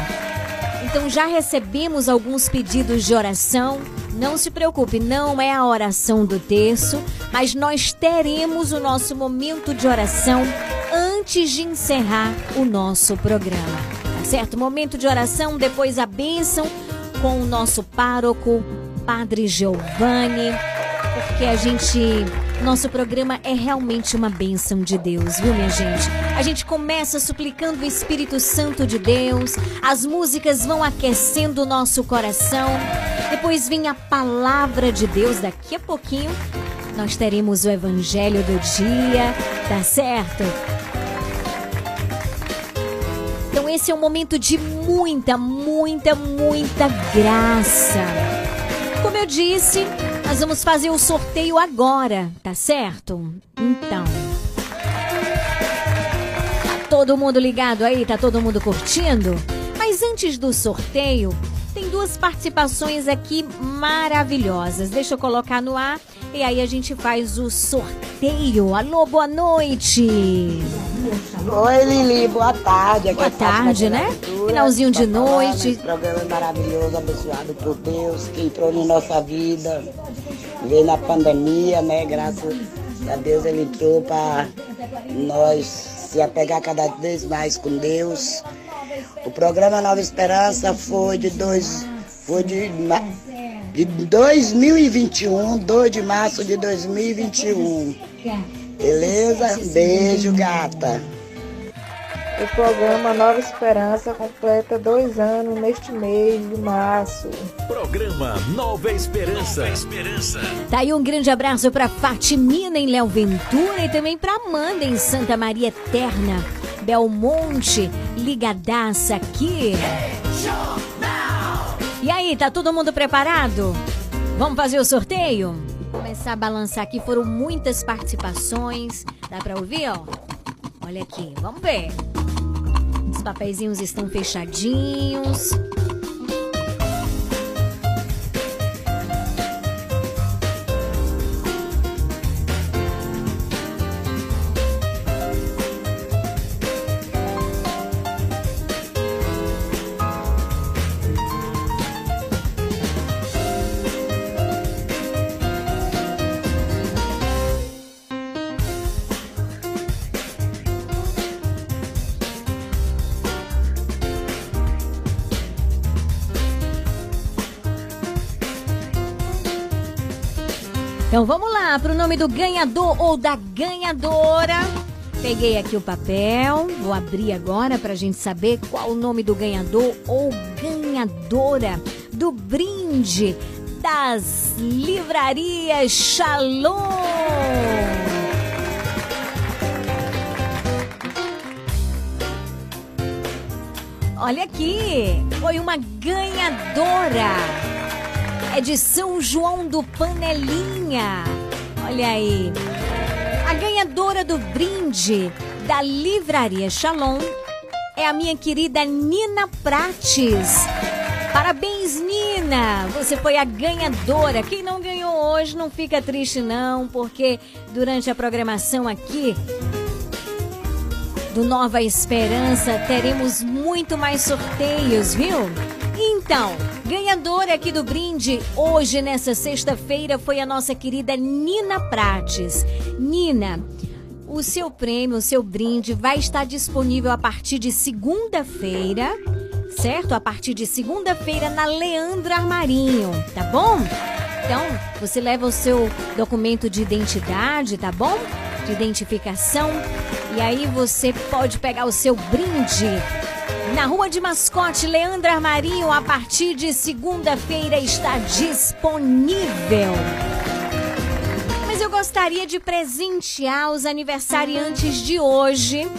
Então já recebemos alguns pedidos de oração. Não se preocupe, não é a oração do terço, mas nós teremos o nosso momento de oração antes de encerrar o nosso programa. Tá certo? Momento de oração, depois a bênção com o nosso pároco, Padre Giovanni, porque a gente. Nosso programa é realmente uma bênção de Deus, viu, minha gente? A gente começa suplicando o Espírito Santo de Deus, as músicas vão aquecendo o nosso coração, depois vem a palavra de Deus. Daqui a pouquinho nós teremos o Evangelho do dia, tá certo? Então esse é um momento de muita, muita, muita graça. Como eu disse, nós vamos fazer o sorteio agora, tá certo? Então. Tá todo mundo ligado aí? Tá todo mundo curtindo? Mas antes do sorteio, tem duas participações aqui maravilhosas. Deixa eu colocar no ar e aí a gente faz o sorteio. Alô, boa noite. Oi, Lili, boa tarde. Aqui boa é tarde, né? Finalzinho de noite. Programa é maravilhoso, abençoado por Deus, que entrou na nossa vida. Veio na pandemia, né? Graças a Deus ele entrou para nós se apegar cada vez mais com Deus. O programa Nova Esperança foi de dois. Foi de, de 2021, 2 de março de 2021. Beleza? Beijo, gata. O programa Nova Esperança completa dois anos neste mês de março. Programa Nova Esperança. Esperança. Tá aí um grande abraço pra Fatimina em Léo Ventura e também pra Amanda em Santa Maria Eterna. Belmonte, ligadaça aqui. E aí, tá todo mundo preparado? Vamos fazer o sorteio? Começar a balançar aqui, foram muitas participações. Dá pra ouvir, ó? Olha aqui, vamos ver. Os papeizinhos estão fechadinhos. Nome do ganhador ou da ganhadora. Peguei aqui o papel, vou abrir agora para a gente saber qual o nome do ganhador ou ganhadora do brinde das livrarias Shalom. Olha aqui, foi uma ganhadora é de São João do Panelinha. Olha aí. A ganhadora do brinde da Livraria Shalom é a minha querida Nina Prates. Parabéns, Nina! Você foi a ganhadora. Quem não ganhou hoje, não fica triste não, porque durante a programação aqui do Nova Esperança teremos muito mais sorteios, viu? Então, ganhadora aqui do brinde hoje, nessa sexta-feira, foi a nossa querida Nina Prates. Nina, o seu prêmio, o seu brinde vai estar disponível a partir de segunda-feira, certo? A partir de segunda-feira na Leandro Armarinho, tá bom? Então, você leva o seu documento de identidade, tá bom? De identificação. E aí você pode pegar o seu brinde na Rua de Mascote, Leandro Armarinho, a partir de segunda-feira está disponível. Mas eu gostaria de presentear os aniversariantes de hoje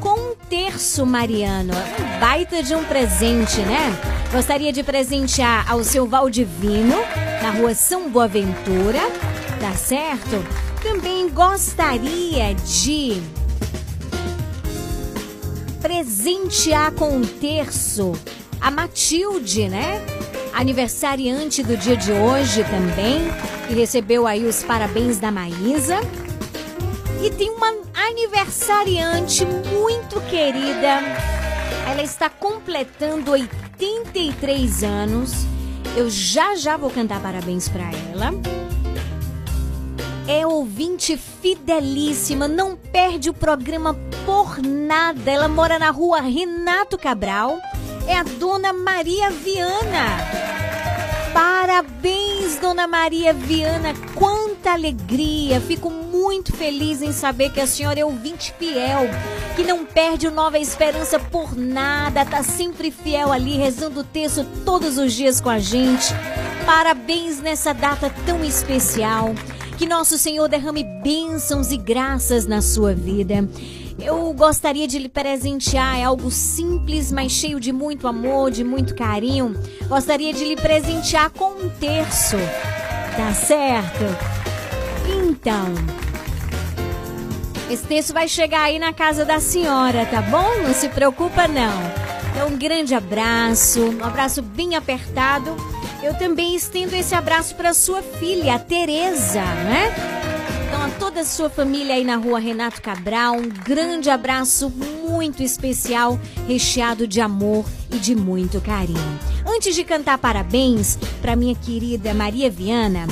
com um terço mariano. Um baita de um presente, né? Gostaria de presentear ao seu Valdivino, na rua São Boaventura, tá certo? Também gostaria de presentear com um terço a Matilde, né? Aniversariante do dia de hoje também, que recebeu aí os parabéns da Maísa. E tem uma aniversariante muito querida. Ela está completando 83 anos. Eu já já vou cantar parabéns para ela. É ouvinte fidelíssima, não perde o programa por nada. Ela mora na rua Renato Cabral. É a dona Maria Viana. Parabéns, dona Maria Viana. Quanta alegria. Fico muito feliz em saber que a senhora é ouvinte fiel, que não perde o Nova Esperança por nada, tá sempre fiel ali, rezando o texto todos os dias com a gente. Parabéns nessa data tão especial. Que nosso Senhor derrame bênçãos e graças na sua vida. Eu gostaria de lhe presentear, é algo simples, mas cheio de muito amor, de muito carinho. Gostaria de lhe presentear com um terço. Tá certo? Então, esse terço vai chegar aí na casa da senhora, tá bom? Não se preocupa não. Então, um grande abraço, um abraço bem apertado. Eu também estendo esse abraço para sua filha, a Tereza, né? Então, a toda a sua família aí na rua Renato Cabral, um grande abraço muito especial, recheado de amor e de muito carinho. Antes de cantar parabéns para minha querida Maria Viana,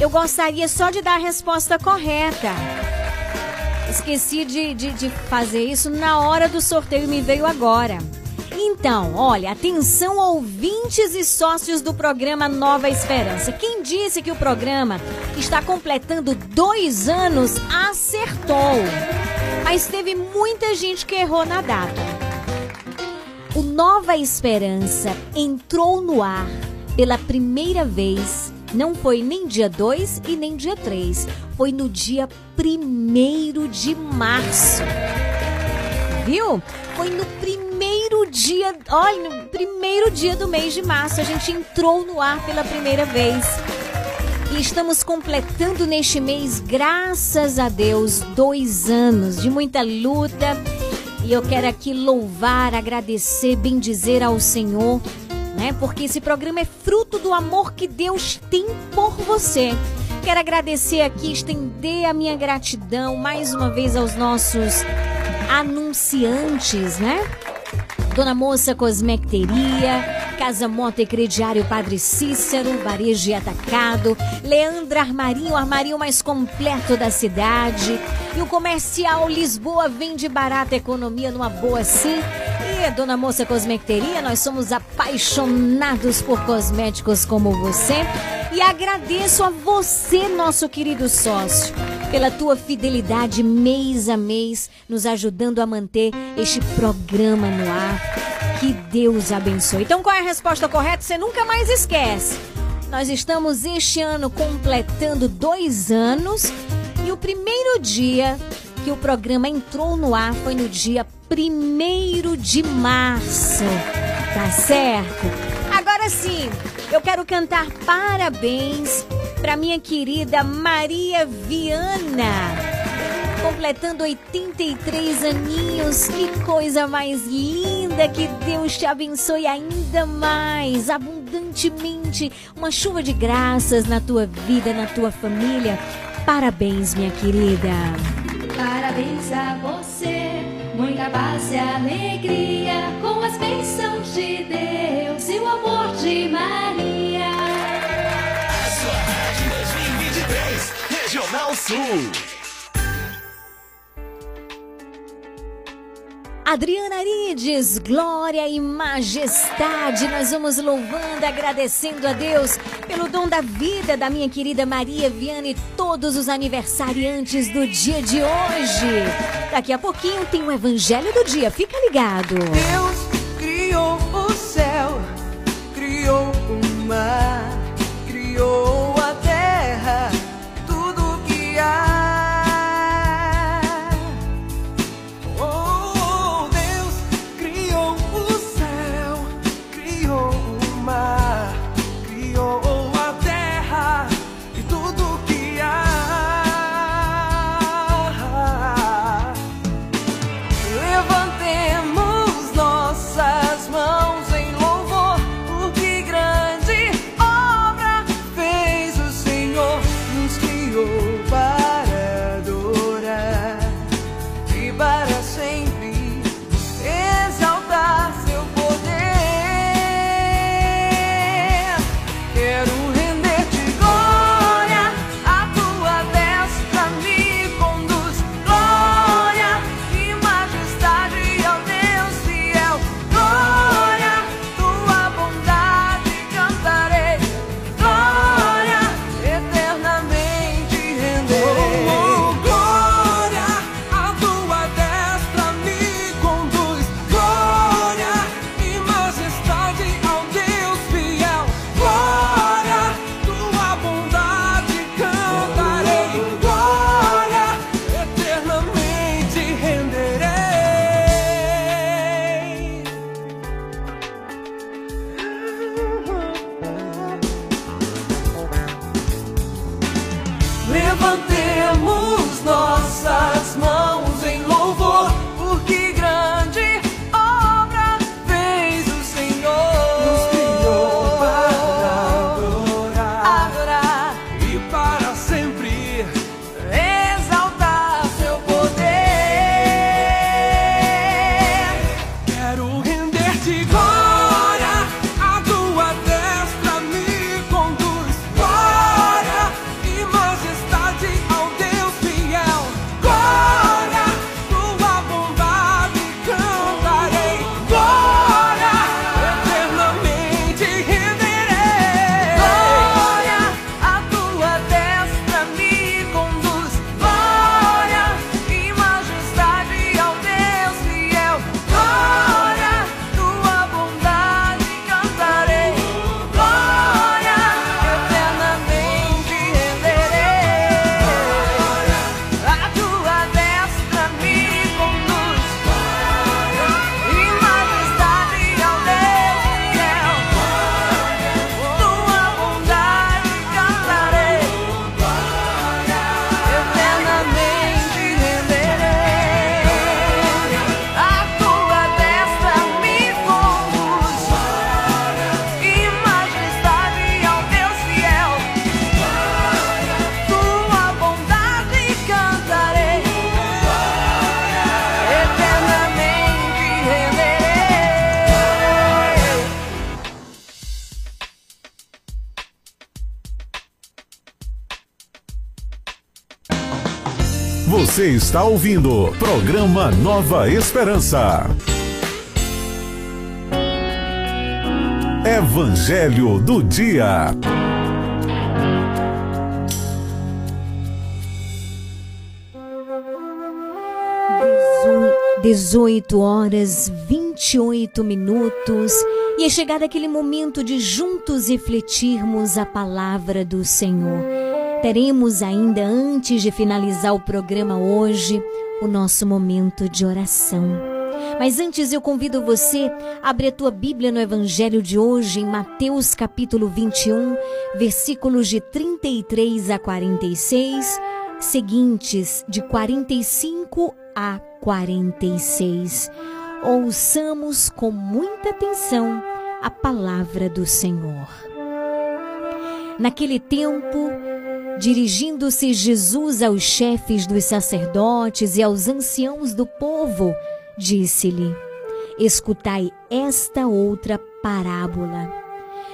eu gostaria só de dar a resposta correta. Esqueci de, de, de fazer isso na hora do sorteio e me veio agora. Então, olha, atenção ouvintes e sócios do programa Nova Esperança. Quem disse que o programa está completando dois anos acertou. Mas teve muita gente que errou na data. O Nova Esperança entrou no ar pela primeira vez. Não foi nem dia 2 e nem dia 3. Foi no dia 1 de março. Viu? Foi no primeiro dia, olha, no primeiro dia do mês de março, a gente entrou no ar pela primeira vez. E estamos completando neste mês, graças a Deus, dois anos de muita luta. E eu quero aqui louvar, agradecer, bendizer ao Senhor, né? Porque esse programa é fruto do amor que Deus tem por você. Quero agradecer aqui, estender a minha gratidão mais uma vez aos nossos anunciantes, né? Dona Moça Cosmecteria, Casa Mota e Crediário Padre Cícero, Varejo e Atacado, Leandra Armarinho, o armarinho mais completo da cidade. E o Comercial Lisboa vende barata economia numa boa sim. E Dona Moça Cosmecteria, nós somos apaixonados por cosméticos como você. E agradeço a você, nosso querido sócio, pela tua fidelidade mês a mês, nos ajudando a manter este programa no ar. Que Deus abençoe. Então, qual é a resposta correta? Você nunca mais esquece. Nós estamos este ano completando dois anos e o primeiro dia que o programa entrou no ar foi no dia 1 de março. Tá certo? Agora sim, eu quero cantar parabéns para minha querida Maria Viana. Completando 83 aninhos, que coisa mais linda! Que Deus te abençoe ainda mais, abundantemente. Uma chuva de graças na tua vida, na tua família. Parabéns, minha querida. Parabéns a você, muita paz e alegria, com as bênçãos de Deus e o amor de Maria. A sua rádio 2023, Regional Sul. Adriana Arides, glória e majestade. Nós vamos louvando, agradecendo a Deus pelo dom da vida da minha querida Maria Viana e todos os aniversariantes do dia de hoje. Daqui a pouquinho tem o Evangelho do Dia, fica ligado. Deus criou o céu, criou o mar, criou Você está ouvindo programa Nova Esperança. Evangelho do Dia. 18 horas 28 minutos e é chegado aquele momento de juntos refletirmos a palavra do Senhor. Teremos ainda antes de finalizar o programa hoje o nosso momento de oração. Mas antes eu convido você a abrir a tua Bíblia no Evangelho de hoje, em Mateus capítulo 21, versículos de 33 a 46, seguintes de 45 a 46. Ouçamos com muita atenção a palavra do Senhor. Naquele tempo, dirigindo-se Jesus aos chefes dos sacerdotes e aos anciãos do povo, disse-lhe: Escutai esta outra parábola.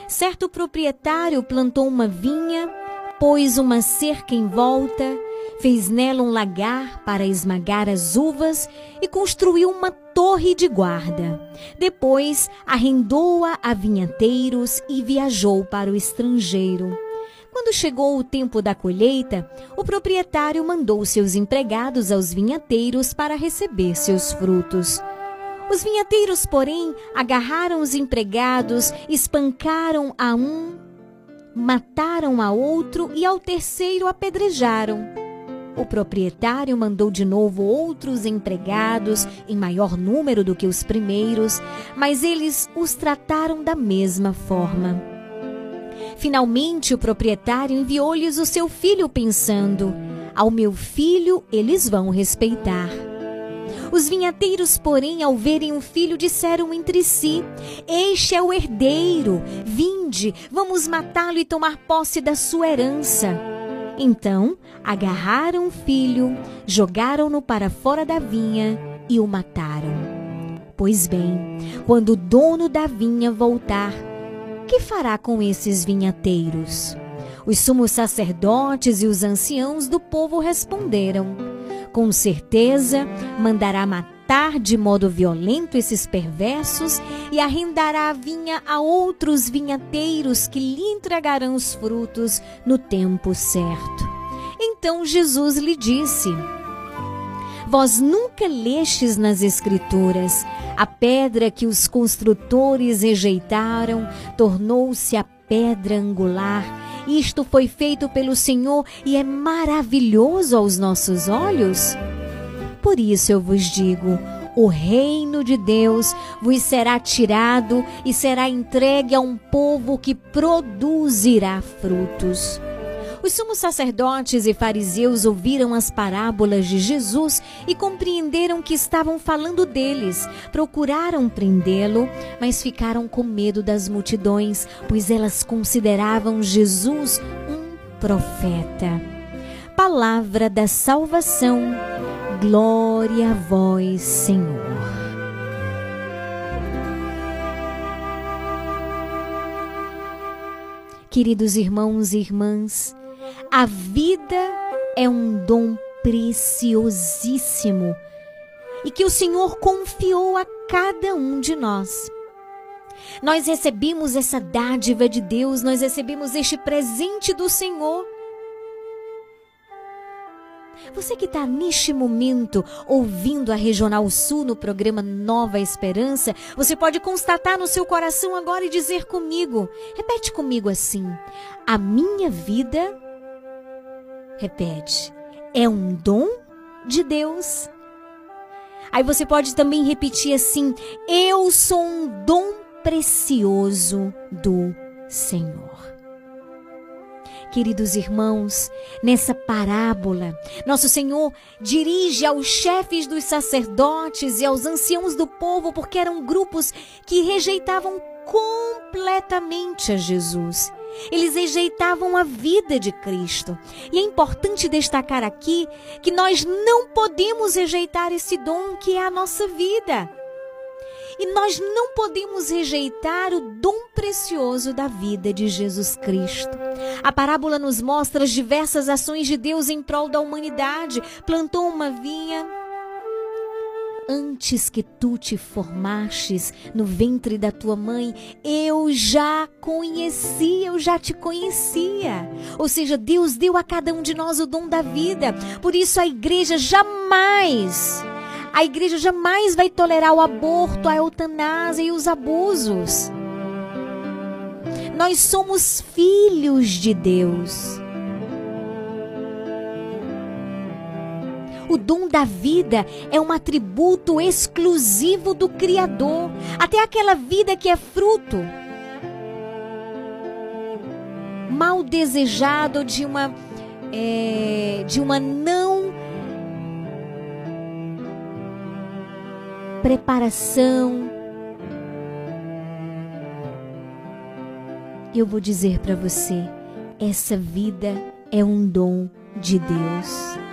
Certo proprietário plantou uma vinha, pôs uma cerca em volta, fez nela um lagar para esmagar as uvas e construiu uma torre de guarda. Depois arrendou-a a vinhateiros e viajou para o estrangeiro. Quando chegou o tempo da colheita, o proprietário mandou seus empregados aos vinhateiros para receber seus frutos. Os vinhateiros, porém, agarraram os empregados, espancaram a um, mataram a outro e ao terceiro apedrejaram. O proprietário mandou de novo outros empregados, em maior número do que os primeiros, mas eles os trataram da mesma forma. Finalmente, o proprietário enviou-lhes o seu filho, pensando: Ao meu filho eles vão respeitar. Os vinhateiros, porém, ao verem o filho, disseram entre si: Este é o herdeiro, vinde, vamos matá-lo e tomar posse da sua herança. Então, agarraram o filho, jogaram-no para fora da vinha e o mataram. Pois bem, quando o dono da vinha voltar, que fará com esses vinhateiros? Os sumos sacerdotes e os anciãos do povo responderam: Com certeza mandará matar de modo violento esses perversos e arrendará a vinha a outros vinhateiros que lhe entregarão os frutos no tempo certo. Então Jesus lhe disse: Vós nunca lestes nas Escrituras a pedra que os construtores rejeitaram tornou-se a pedra angular. Isto foi feito pelo Senhor e é maravilhoso aos nossos olhos. Por isso eu vos digo: o reino de Deus vos será tirado e será entregue a um povo que produzirá frutos. Os sumos sacerdotes e fariseus ouviram as parábolas de Jesus e compreenderam que estavam falando deles. Procuraram prendê-lo, mas ficaram com medo das multidões, pois elas consideravam Jesus um profeta. Palavra da salvação. Glória a vós, Senhor. Queridos irmãos e irmãs, a vida é um dom preciosíssimo e que o Senhor confiou a cada um de nós. Nós recebemos essa dádiva de Deus, nós recebemos este presente do Senhor. Você que está neste momento ouvindo a Regional Sul no programa Nova Esperança, você pode constatar no seu coração agora e dizer comigo, repete comigo assim: a minha vida Repete. É um dom de Deus. Aí você pode também repetir assim: Eu sou um dom precioso do Senhor. Queridos irmãos, nessa parábola, nosso Senhor dirige aos chefes dos sacerdotes e aos anciãos do povo, porque eram grupos que rejeitavam completamente a Jesus. Eles rejeitavam a vida de Cristo. E é importante destacar aqui que nós não podemos rejeitar esse dom que é a nossa vida. E nós não podemos rejeitar o dom precioso da vida de Jesus Cristo. A parábola nos mostra as diversas ações de Deus em prol da humanidade. Plantou uma vinha, antes que tu te formastes no ventre da tua mãe, eu já conhecia, eu já te conhecia. Ou seja, Deus deu a cada um de nós o dom da vida. Por isso a igreja jamais, a igreja jamais vai tolerar o aborto, a eutanásia e os abusos. Nós somos filhos de Deus. O dom da vida é um atributo exclusivo do Criador, até aquela vida que é fruto mal desejado de uma é, de uma não preparação. Eu vou dizer para você, essa vida é um dom de Deus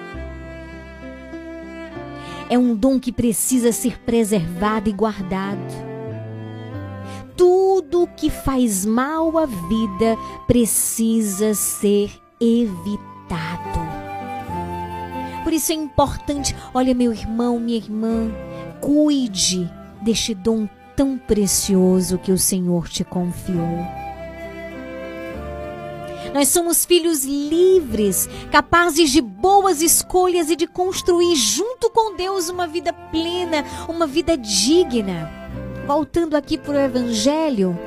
é um dom que precisa ser preservado e guardado. Tudo que faz mal à vida precisa ser evitado. Por isso é importante, olha, meu irmão, minha irmã, cuide deste dom tão precioso que o Senhor te confiou. Nós somos filhos livres, capazes de boas escolhas e de construir junto com Deus uma vida plena, uma vida digna. Voltando aqui para o Evangelho,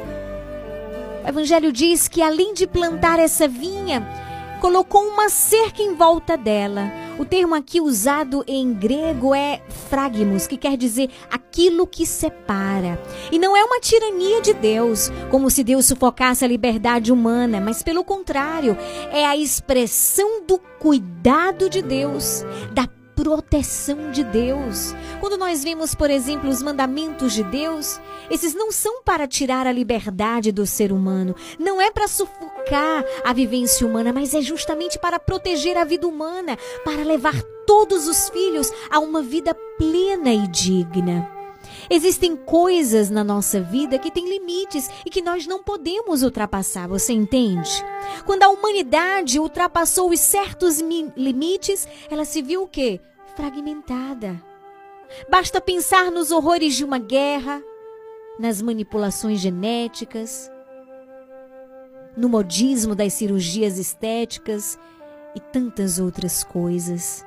o Evangelho diz que além de plantar essa vinha, colocou uma cerca em volta dela. O termo aqui usado em grego é fragmos, que quer dizer aquilo que separa. E não é uma tirania de Deus, como se Deus sufocasse a liberdade humana, mas pelo contrário, é a expressão do cuidado de Deus, da proteção de Deus. Quando nós vemos, por exemplo, os mandamentos de Deus, esses não são para tirar a liberdade do ser humano, não é para sufocar a vivência humana, mas é justamente para proteger a vida humana, para levar todos os filhos a uma vida plena e digna. Existem coisas na nossa vida que têm limites e que nós não podemos ultrapassar, você entende? Quando a humanidade ultrapassou os certos limites, ela se viu o quê? Fragmentada. Basta pensar nos horrores de uma guerra, nas manipulações genéticas, no modismo das cirurgias estéticas e tantas outras coisas.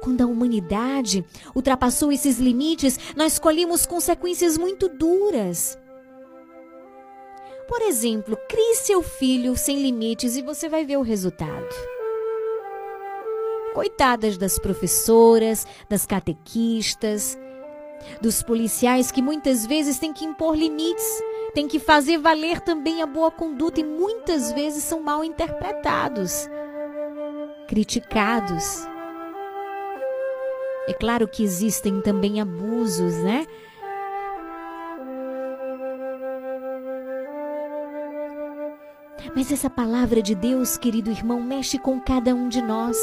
Quando a humanidade ultrapassou esses limites, nós colhemos consequências muito duras. Por exemplo, crie seu filho sem limites e você vai ver o resultado. Coitadas das professoras, das catequistas, dos policiais que muitas vezes têm que impor limites, têm que fazer valer também a boa conduta e muitas vezes são mal interpretados, criticados. É claro que existem também abusos, né? Mas essa palavra de Deus, querido irmão, mexe com cada um de nós.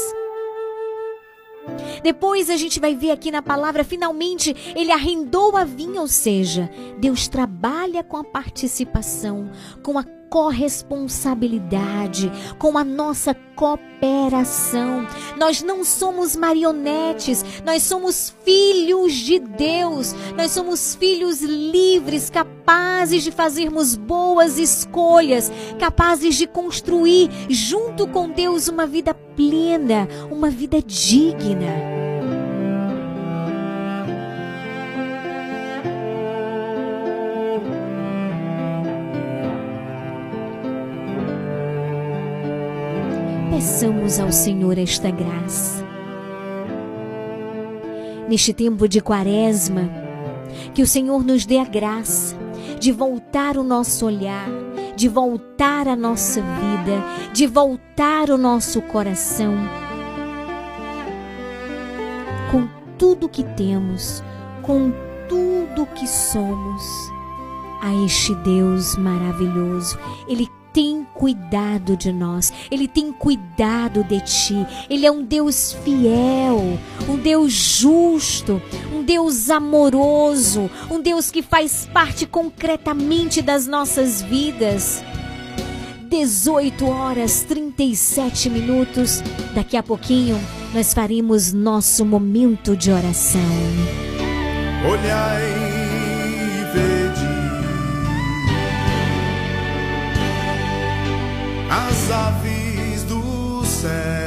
Depois a gente vai ver aqui na palavra, finalmente ele arrendou a vinha, ou seja, Deus trabalha com a participação, com a corresponsabilidade, com a nossa cooperação. Nós não somos marionetes, nós somos filhos de Deus, nós somos filhos livres, capazes de fazermos boas escolhas, capazes de construir junto com Deus uma vida plena, uma vida digna. Peçamos ao Senhor esta graça. Neste tempo de quaresma, que o Senhor nos dê a graça de voltar o nosso olhar, de voltar a nossa vida, de voltar o nosso coração com tudo que temos, com tudo que somos, a este Deus maravilhoso. Ele tem cuidado de nós, Ele tem cuidado de ti. Ele é um Deus fiel, um Deus justo, um Deus amoroso, um Deus que faz parte concretamente das nossas vidas. 18 horas 37 minutos. Daqui a pouquinho nós faremos nosso momento de oração. Olhai aves dos céus,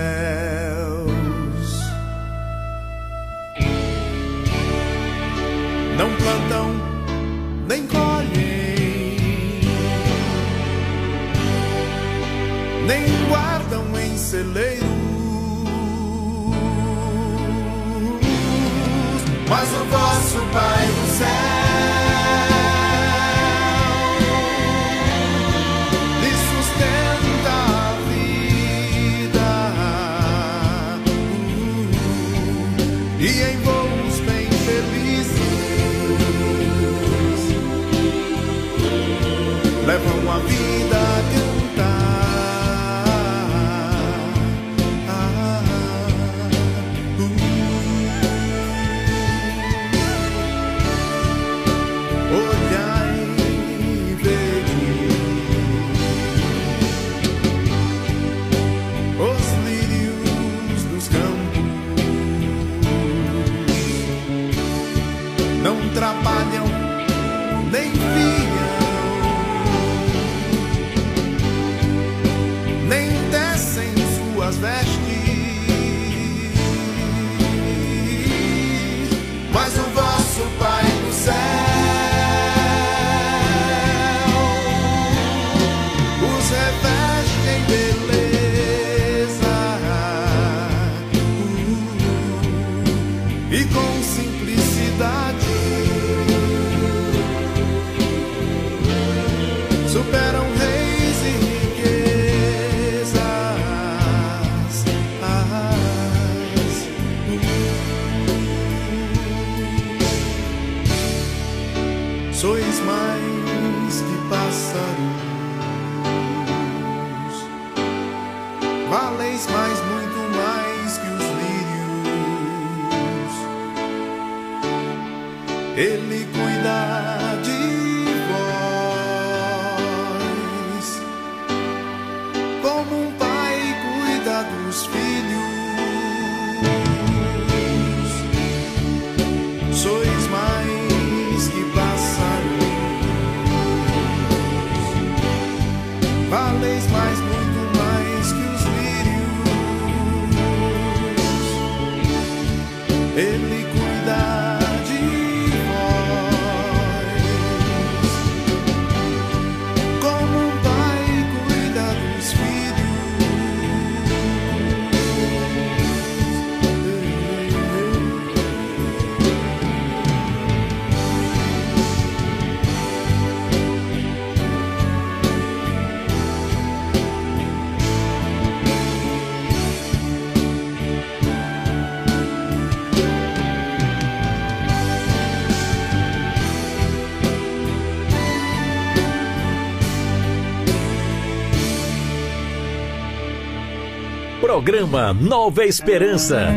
Programa Nova Esperança.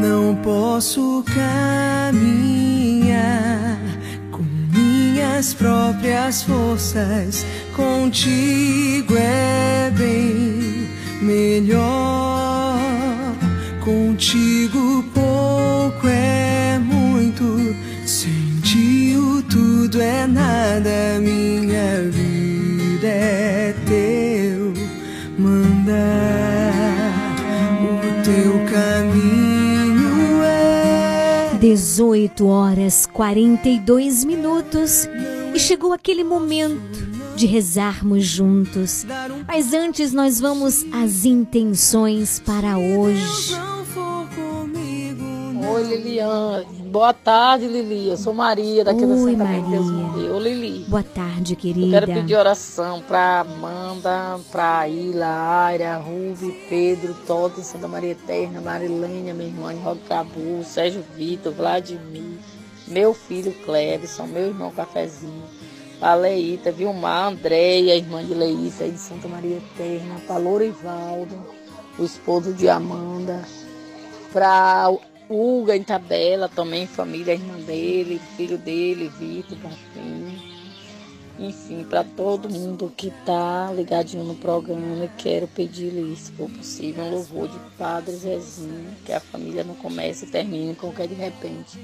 Não posso próprias forças. Contigo é bem melhor. Contigo pouco é muito. Sem ti o tudo é nada. Minha vida é teu mandar. O teu caminho é 18 horas 42 minutos e chegou aquele momento de rezarmos juntos Mas antes nós vamos às intenções para hoje. Oi, Liliane. Boa tarde, Lili. Eu sou Maria, daqui da Oi, Santa Maria. Maria. Ô, Lili. Boa tarde, Eu querida. quero pedir oração pra Amanda, pra Ilha, Aira, Rubi, Pedro, Toto, Santa Maria Eterna, Marilênia, minha irmã, Rodo Cabu, Sérgio Vitor, Vladimir, meu filho Clebson, meu irmão Cafezinho, pra Leíta, Vilmar, Andréia, irmã de Leíta, aí de Santa Maria Eterna, pra Lorivaldo, o esposo de Amanda, pra Uga em Tabela, também família, irmã dele, filho dele, Vitor, Bonfim. Enfim, para todo mundo que tá ligadinho no programa, eu quero pedir-lhe, se for possível, um louvor de Padre Zezinho, que a família não comece e termine qualquer de repente.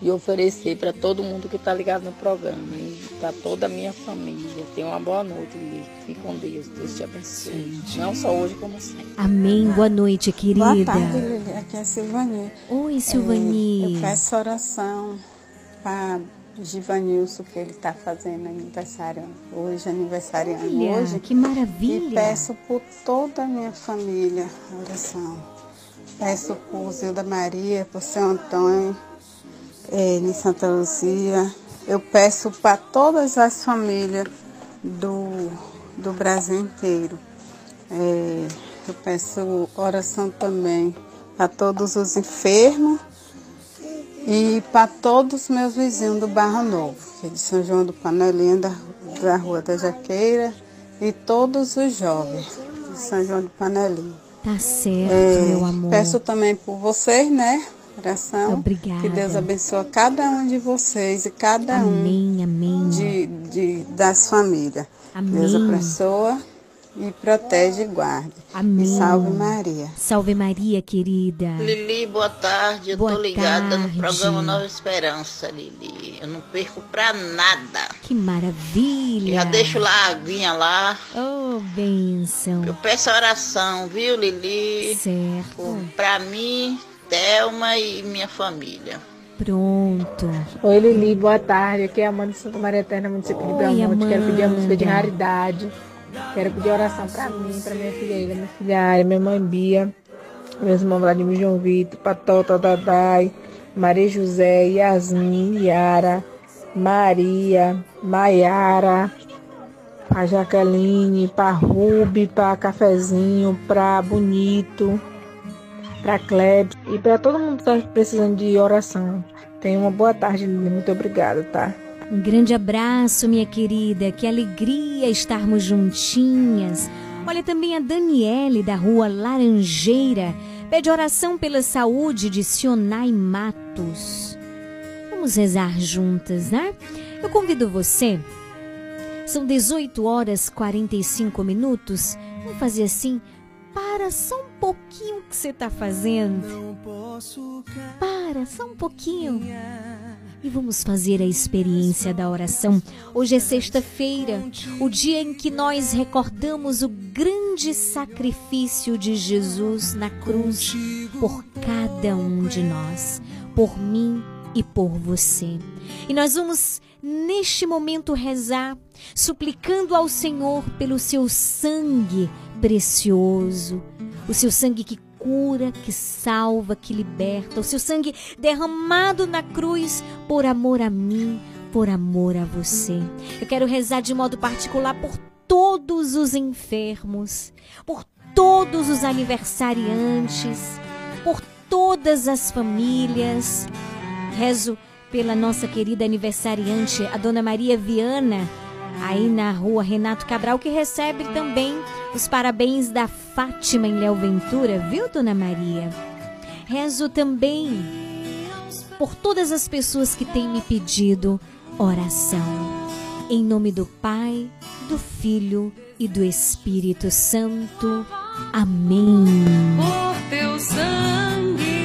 E oferecer para todo mundo que tá ligado no programa, e para toda a minha família. Tenha uma boa noite, Lili. Fique com Deus. Deus te abençoe. Não só hoje, como sempre. Amém. Boa noite, querida. Boa tarde, Lili. Aqui é a Silvani. Oi, Silvani. É, eu peço oração para Givanilson, que ele está fazendo aniversário hoje, aniversariando Olha, hoje. que maravilha. E peço por toda a minha família oração. Peço por Zilda Maria, por seu Antônio, eh, em Santa Luzia. Eu peço para todas as famílias do, do Brasil inteiro. Eh, eu peço oração também para todos os enfermos e para todos os meus vizinhos do Barra Novo, que é de São João do Panelinha, da, da Rua da Jaqueira, e todos os jovens de São João do Panelinha. Tá certo, É, meu amor. Peço também por vocês, né? Oração. Obrigada. Que Deus abençoe cada um de vocês e cada Amém, um amém. De, de, das famílias. Amém. Deus abençoa e protege e guarde. Amém. E salve Maria. Salve Maria, querida. Lili, boa tarde. Eu Boa tô ligada tarde. no programa Nova Esperança, Lili. Eu não perco pra nada. Que maravilha. Já deixo lá a aguinha lá. Oh, bênção. Eu peço oração, viu, Lili? Certo. Por- Pra mim, Thelma e minha família. Pronto. Oi, Lili, boa tarde. Aqui é a Amanda de Santa Maria Eterna, município de Belmonte. Quero pedir a música de raridade. Quero pedir oração pra mim, pra minha filha Ilha, minha filha Aria, minha mãe Bia, meus irmãos Vladimir João Vitor, Patota Dadai, Maria José, Yasmin, Yara, Maria, Maiara, a Jaqueline, pra Rubi, pra Cafezinho, pra Bonito, pra Klebs e pra todo mundo que tá precisando de oração. Tenha uma boa tarde, Lili. Muito obrigada, tá? Um grande abraço, minha querida. Que alegria estarmos juntinhas. Olha também a Daniele, da rua Laranjeira. Pede oração pela saúde de Sionai Matos. Vamos rezar juntas, né? Eu convido você. São 18 horas 45 minutos. Vamos fazer assim. Para só um pouquinho o que você está fazendo. Para só um pouquinho. E vamos fazer a experiência da oração. Hoje é sexta-feira, o dia em que nós recordamos o grande sacrifício de Jesus na cruz por cada um de nós, por mim e por você. E nós vamos neste momento rezar, suplicando ao Senhor pelo seu sangue precioso, o seu sangue que cura, que salva, que liberta, o seu sangue derramado na cruz por amor a mim, por amor a você. Eu quero rezar de modo particular por todos os enfermos, por todos os aniversariantes, por todas as famílias. Rezo pela nossa querida aniversariante, a Dona Maria Viana, aí na rua Renato Cabral, que recebe também os parabéns da Fátima em Léo Ventura, viu, Dona Maria? Rezo também por todas as pessoas que têm me pedido oração. Em nome do Pai, do Filho e do Espírito Santo. Amém. por teu sangue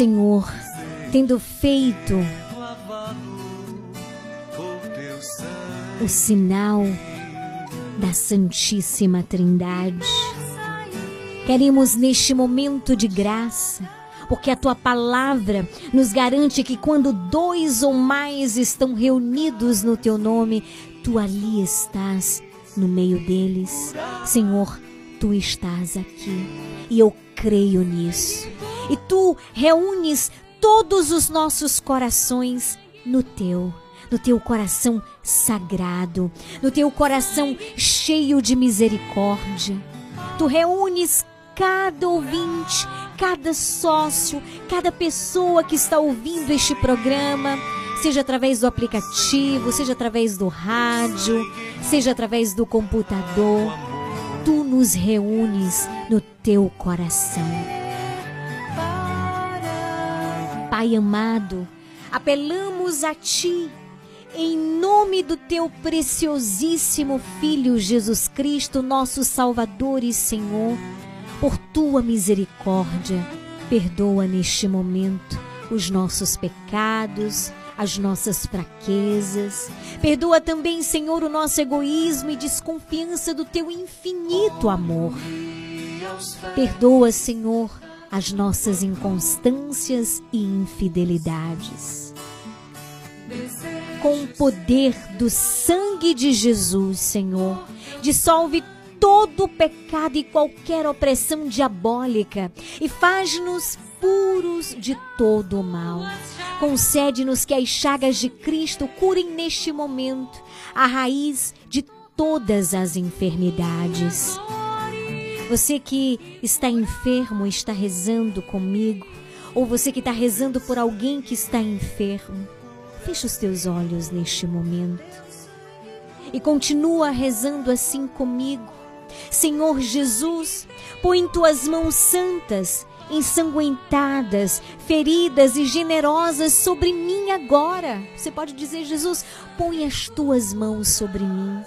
Senhor, tendo feito o sinal da Santíssima Trindade. Queremos neste momento de graça, porque a tua palavra nos garante que quando dois ou mais estão reunidos no teu nome, tu ali estás no meio deles. Senhor, tu estás aqui e eu creio nisso. E tu reúnes todos os nossos corações no teu no teu coração sagrado, no teu coração cheio de misericórdia. Tu reúnes cada ouvinte, cada sócio, cada pessoa que está ouvindo este programa, seja através do aplicativo, seja através do rádio, seja através do computador. Tu nos reúnes no teu coração. Pai amado, apelamos a Ti em nome do teu preciosíssimo Filho Jesus Cristo, nosso Salvador e Senhor, por tua misericórdia, perdoa neste momento os nossos pecados, as nossas fraquezas. Perdoa também, Senhor, o nosso egoísmo e desconfiança do teu infinito amor. Perdoa, Senhor, as nossas inconstâncias e infidelidades com o poder do sangue de Jesus, Senhor. Dissolve todo pecado e qualquer opressão diabólica e faz-nos puros de todo o mal. Concede-nos que as chagas de Cristo curem neste momento a raiz de todas as enfermidades. Você que está enfermo, está rezando comigo, ou você que está rezando por alguém que está enfermo Feche os teus olhos neste momento e continua rezando assim comigo. Senhor Jesus, põe em tuas mãos santas, ensanguentadas, feridas e generosas sobre mim agora. Você pode dizer, Jesus, põe as tuas mãos sobre mim.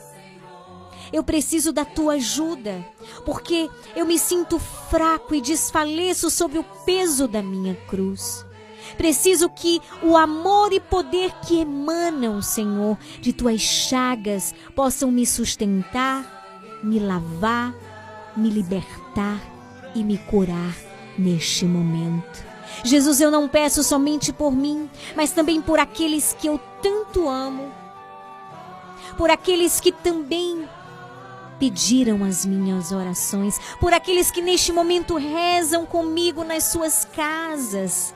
Eu preciso da tua ajuda, porque eu me sinto fraco e desfaleço sob o peso da minha cruz. Preciso que o amor e poder que emanam, Senhor, de tuas chagas possam me sustentar, me lavar, me libertar e me curar neste momento. Jesus, eu não peço somente por mim, mas também por aqueles que eu tanto amo, por aqueles que também pediram as minhas orações, por aqueles que neste momento rezam comigo nas suas casas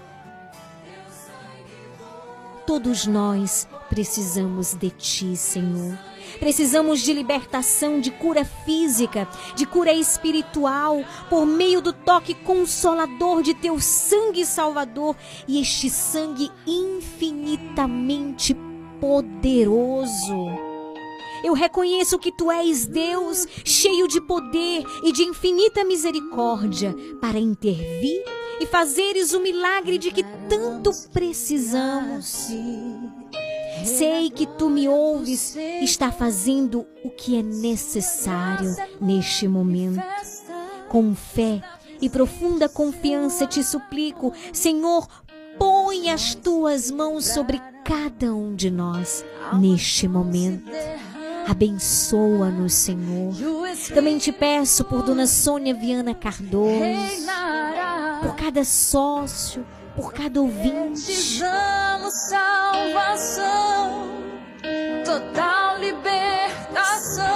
Todos nós precisamos de Ti, Senhor. Precisamos de libertação, de cura física, de cura espiritual, por meio do toque consolador de Teu sangue salvador e este sangue infinitamente poderoso. Eu reconheço que tu és Deus, cheio de poder e de infinita misericórdia, para intervir e fazeres o milagre de que tanto precisamos. Sei que tu me ouves, está fazendo o que é necessário neste momento. Com fé e profunda confiança te suplico, Senhor, põe as tuas mãos sobre cada um de nós neste momento. Abençoa-nos, Senhor. Também te peço por Dona Sônia Viana Cardoso por cada sócio, por cada ouvinte. Salvação, total libertação.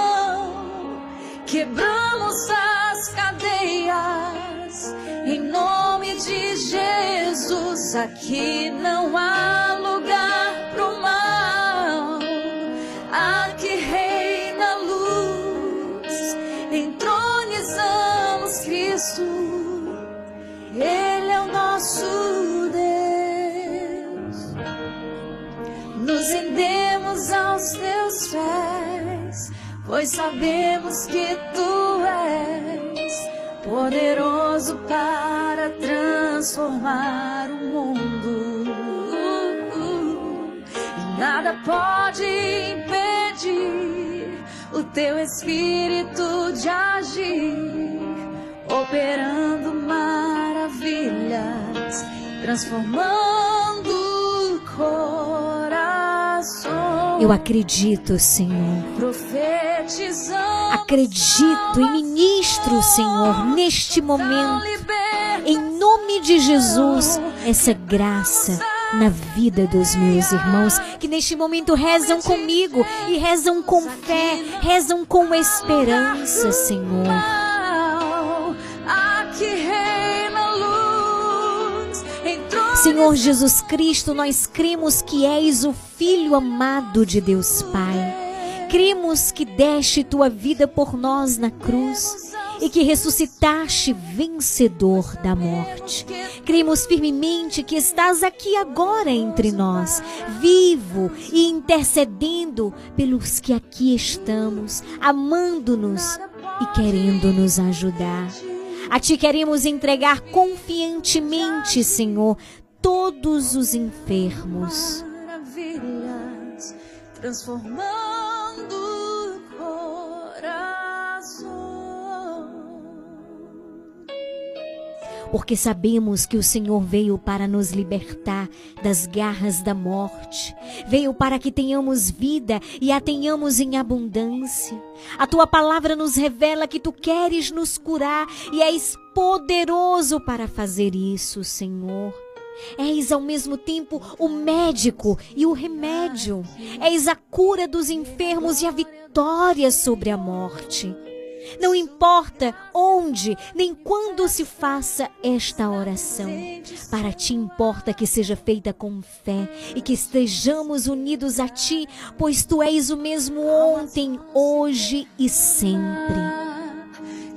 Quebramos as cadeias em nome de Jesus. Aqui não há lugar Ele é o nosso Deus. Nos rendemos aos teus pés, pois sabemos que tu és poderoso para transformar o mundo. E nada pode impedir o teu espírito de agir, operando maravilhas transformando corações. Eu acredito, Senhor. Profetizando Acredito e ministro, Senhor, neste momento, em nome de Jesus, essa graça na vida dos meus irmãos que neste momento rezam comigo e rezam com fé, rezam com esperança, Senhor. Senhor Jesus Cristo, nós cremos que és o Filho amado de Deus Pai. Cremos que deste tua vida por nós na cruz e que ressuscitaste vencedor da morte. Cremos firmemente que estás aqui agora entre nós, vivo e intercedendo pelos que aqui estamos, amando-nos e querendo nos ajudar. A ti queremos entregar confiantemente, Senhor, todos os enfermos. maravilhas, transformando corações. porque sabemos que o Senhor veio para nos libertar das garras da morte, veio para que tenhamos vida e a tenhamos em abundância. A tua palavra nos revela que tu queres nos curar e és poderoso para fazer isso, Senhor. És ao mesmo tempo o médico e o remédio. És a cura dos enfermos e a vitória sobre a morte. Não importa onde nem quando se faça esta oração. Para ti importa que seja feita com fé e que estejamos unidos a ti, pois tu és o mesmo ontem, hoje e sempre.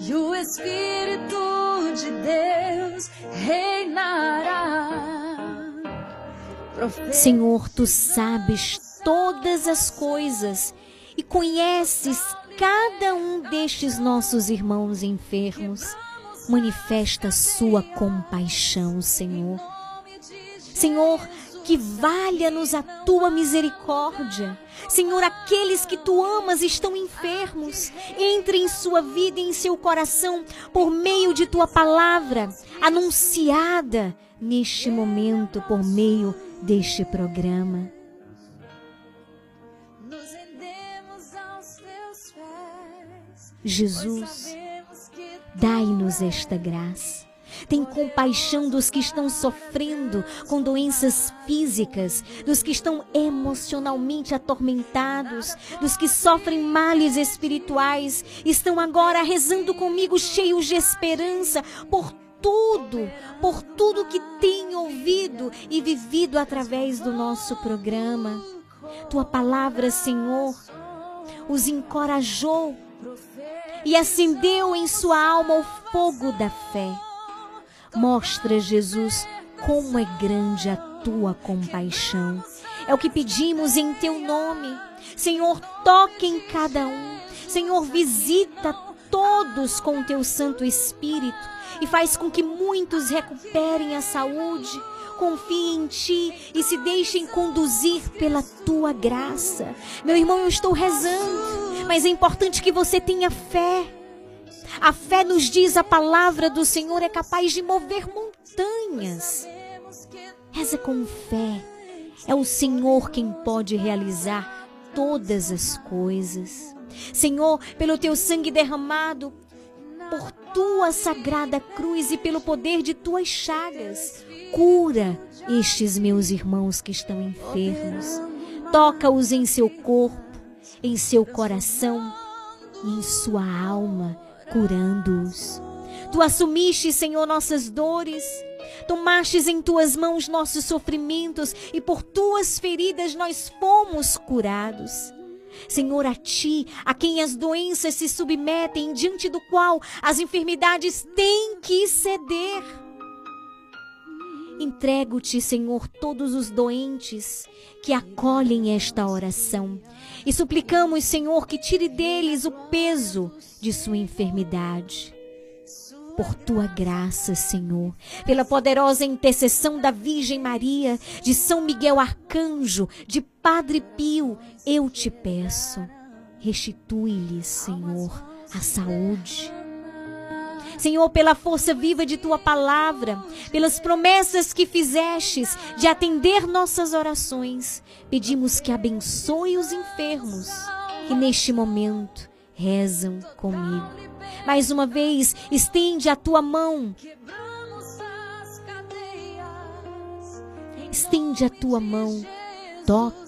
E o Espírito de Deus reinará. Senhor, tu sabes todas as coisas e conheces cada um destes nossos irmãos enfermos. Manifesta sua compaixão, Senhor. Senhor, que valha-nos a tua misericórdia. Senhor, aqueles que tu amas estão enfermos. Entre em sua vida e em seu coração por meio de tua palavra, anunciada neste momento por meio deste programa. Jesus, dai-nos esta graça. Tem compaixão dos que estão sofrendo com doenças físicas, dos que estão emocionalmente atormentados, dos que sofrem males espirituais, estão agora rezando comigo cheios de esperança por tudo, por tudo que têm ouvido e vivido através do nosso programa. Tua palavra, Senhor, os encorajou e acendeu em sua alma o fogo da fé. Mostra, Jesus, como é grande a tua compaixão. É o que pedimos em teu nome. Senhor, toque em cada um. Senhor, visita todos com o teu Santo Espírito e faz com que muitos recuperem a saúde. Confiem em ti e se deixem conduzir pela tua graça. Meu irmão, eu estou rezando, mas é importante que você tenha fé. A fé nos diz a palavra do Senhor é capaz de mover montanhas. Reza com fé. É o Senhor quem pode realizar todas as coisas. Senhor, pelo teu sangue derramado, por tua sagrada cruz e pelo poder de tuas chagas, cura estes meus irmãos que estão enfermos. Toca-os em seu corpo, em seu coração e em sua alma curando-os. Tu assumiste, Senhor, nossas dores, tomastes em tuas mãos nossos sofrimentos e por tuas feridas nós fomos curados. Senhor, a ti, a quem as doenças se submetem, diante do qual as enfermidades têm que ceder. Entrego-te, Senhor, todos os doentes que acolhem esta oração e suplicamos, Senhor, que tire deles o peso de sua enfermidade. Por tua graça, Senhor, pela poderosa intercessão da Virgem Maria, de São Miguel Arcanjo, de Padre Pio, eu te peço, restitui-lhes, Senhor, a saúde. Senhor, pela força viva de tua palavra, pelas promessas que fizestes de atender nossas orações, pedimos que abençoe os enfermos que neste momento rezam comigo. Mais uma vez, estende a tua mão. Estende a tua mão, toca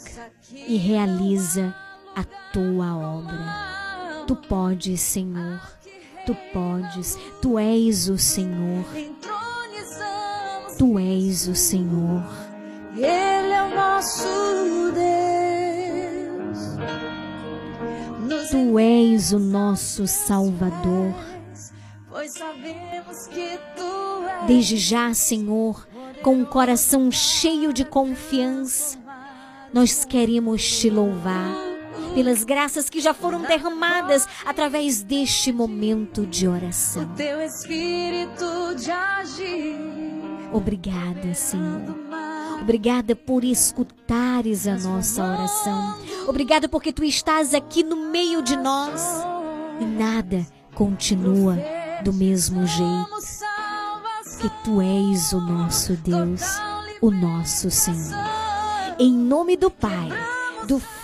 e realiza a tua obra. Tu podes, Senhor. Tu podes. Tu és o Senhor. Tu és o Senhor. Ele é o nosso Deus. Tu és o nosso Salvador. Pois sabemos que tu és. Desde já, Senhor, com um coração cheio de confiança, nós queremos te louvar pelas graças que já foram derramadas através deste momento de oração. Teu espírito de agir. Obrigada, Senhor. Obrigada por escutares a nossa oração. Obrigada porque tu estás aqui no meio de nós e nada continua do mesmo jeito. Que tu és o nosso Deus, o nosso Senhor. Em nome do Pai, do Filho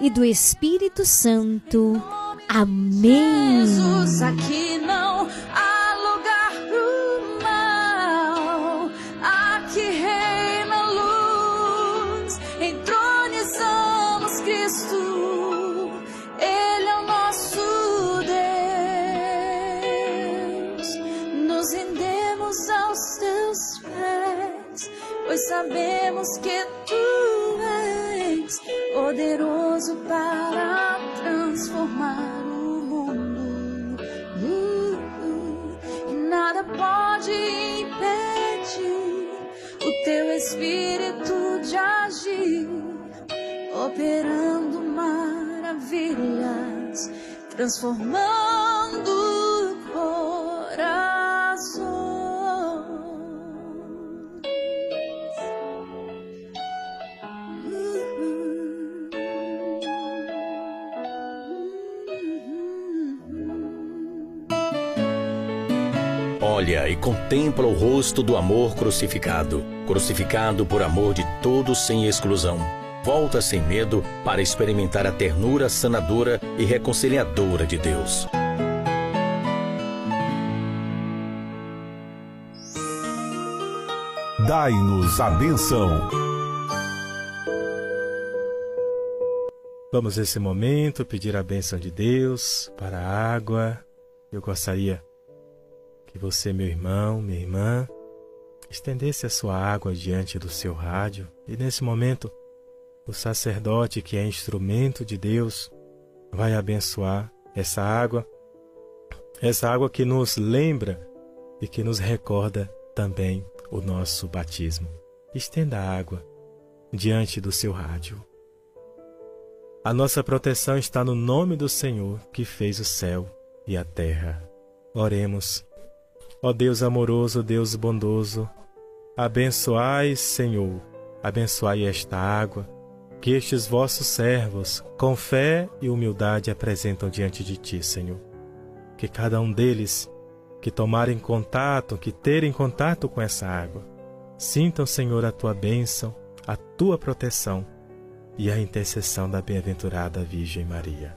e do Espírito Santo. Amém. Jesus, aqui não há lugar pro mal. Aqui reina a luz. Entronizamos Cristo. Ele é o nosso Deus. Nos rendemos aos teus pés, pois sabemos que tu és poderoso para transformar o mundo. Uh, uh, e nada pode impedir o teu espírito de agir, operando maravilhas, transformando contempla o rosto do amor crucificado, crucificado por amor de todos sem exclusão. Volta sem medo para experimentar a ternura sanadora e reconciliadora de Deus. Dai-nos a benção. Vamos nesse momento pedir a bênção de Deus para a água. Eu gostaria que você, meu irmão, minha irmã, estendesse a sua água diante do seu rádio e nesse momento o sacerdote, que é instrumento de Deus, vai abençoar essa água, essa água que nos lembra e que nos recorda também o nosso batismo. Estenda a água diante do seu rádio. A nossa proteção está no nome do Senhor que fez o céu e a terra. Oremos. Ó Deus amoroso, Deus bondoso, abençoai, Senhor, abençoai esta água que estes vossos servos, com fé e humildade, apresentam diante de ti, Senhor. Que cada um deles que tomarem contato, que terem contato com essa água, sintam, Senhor, a tua bênção, a tua proteção e a intercessão da bem-aventurada Virgem Maria.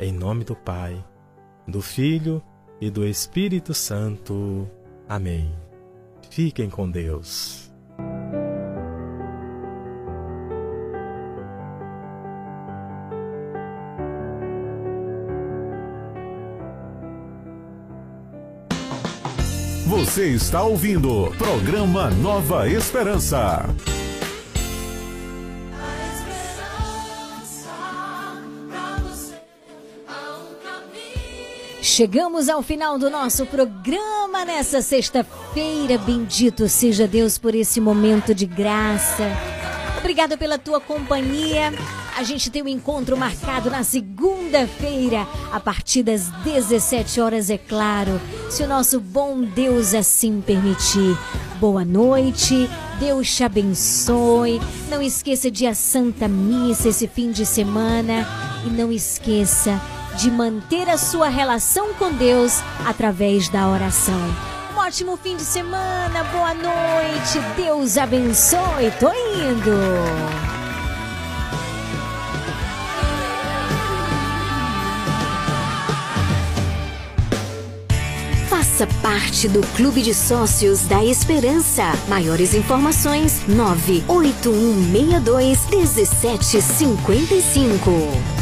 Em nome do Pai, do Filho e do Espírito Santo. Amém. Fiquem com Deus. Você está ouvindo programa Nova Esperança. Chegamos ao final do nosso programa nessa sexta-feira. Bendito seja Deus por esse momento de graça. Obrigado pela tua companhia. A gente tem um encontro marcado na segunda-feira, a partir das 17 horas, é claro, se o nosso bom Deus assim permitir. Boa noite, Deus te abençoe. Não esqueça de a Santa Missa esse fim de semana e não esqueça de manter a sua relação com Deus através da oração. Um ótimo fim de semana, boa noite, Deus abençoe, tô indo. Faça parte do Clube de Sócios da Esperança. Maiores informações: 98162 1755.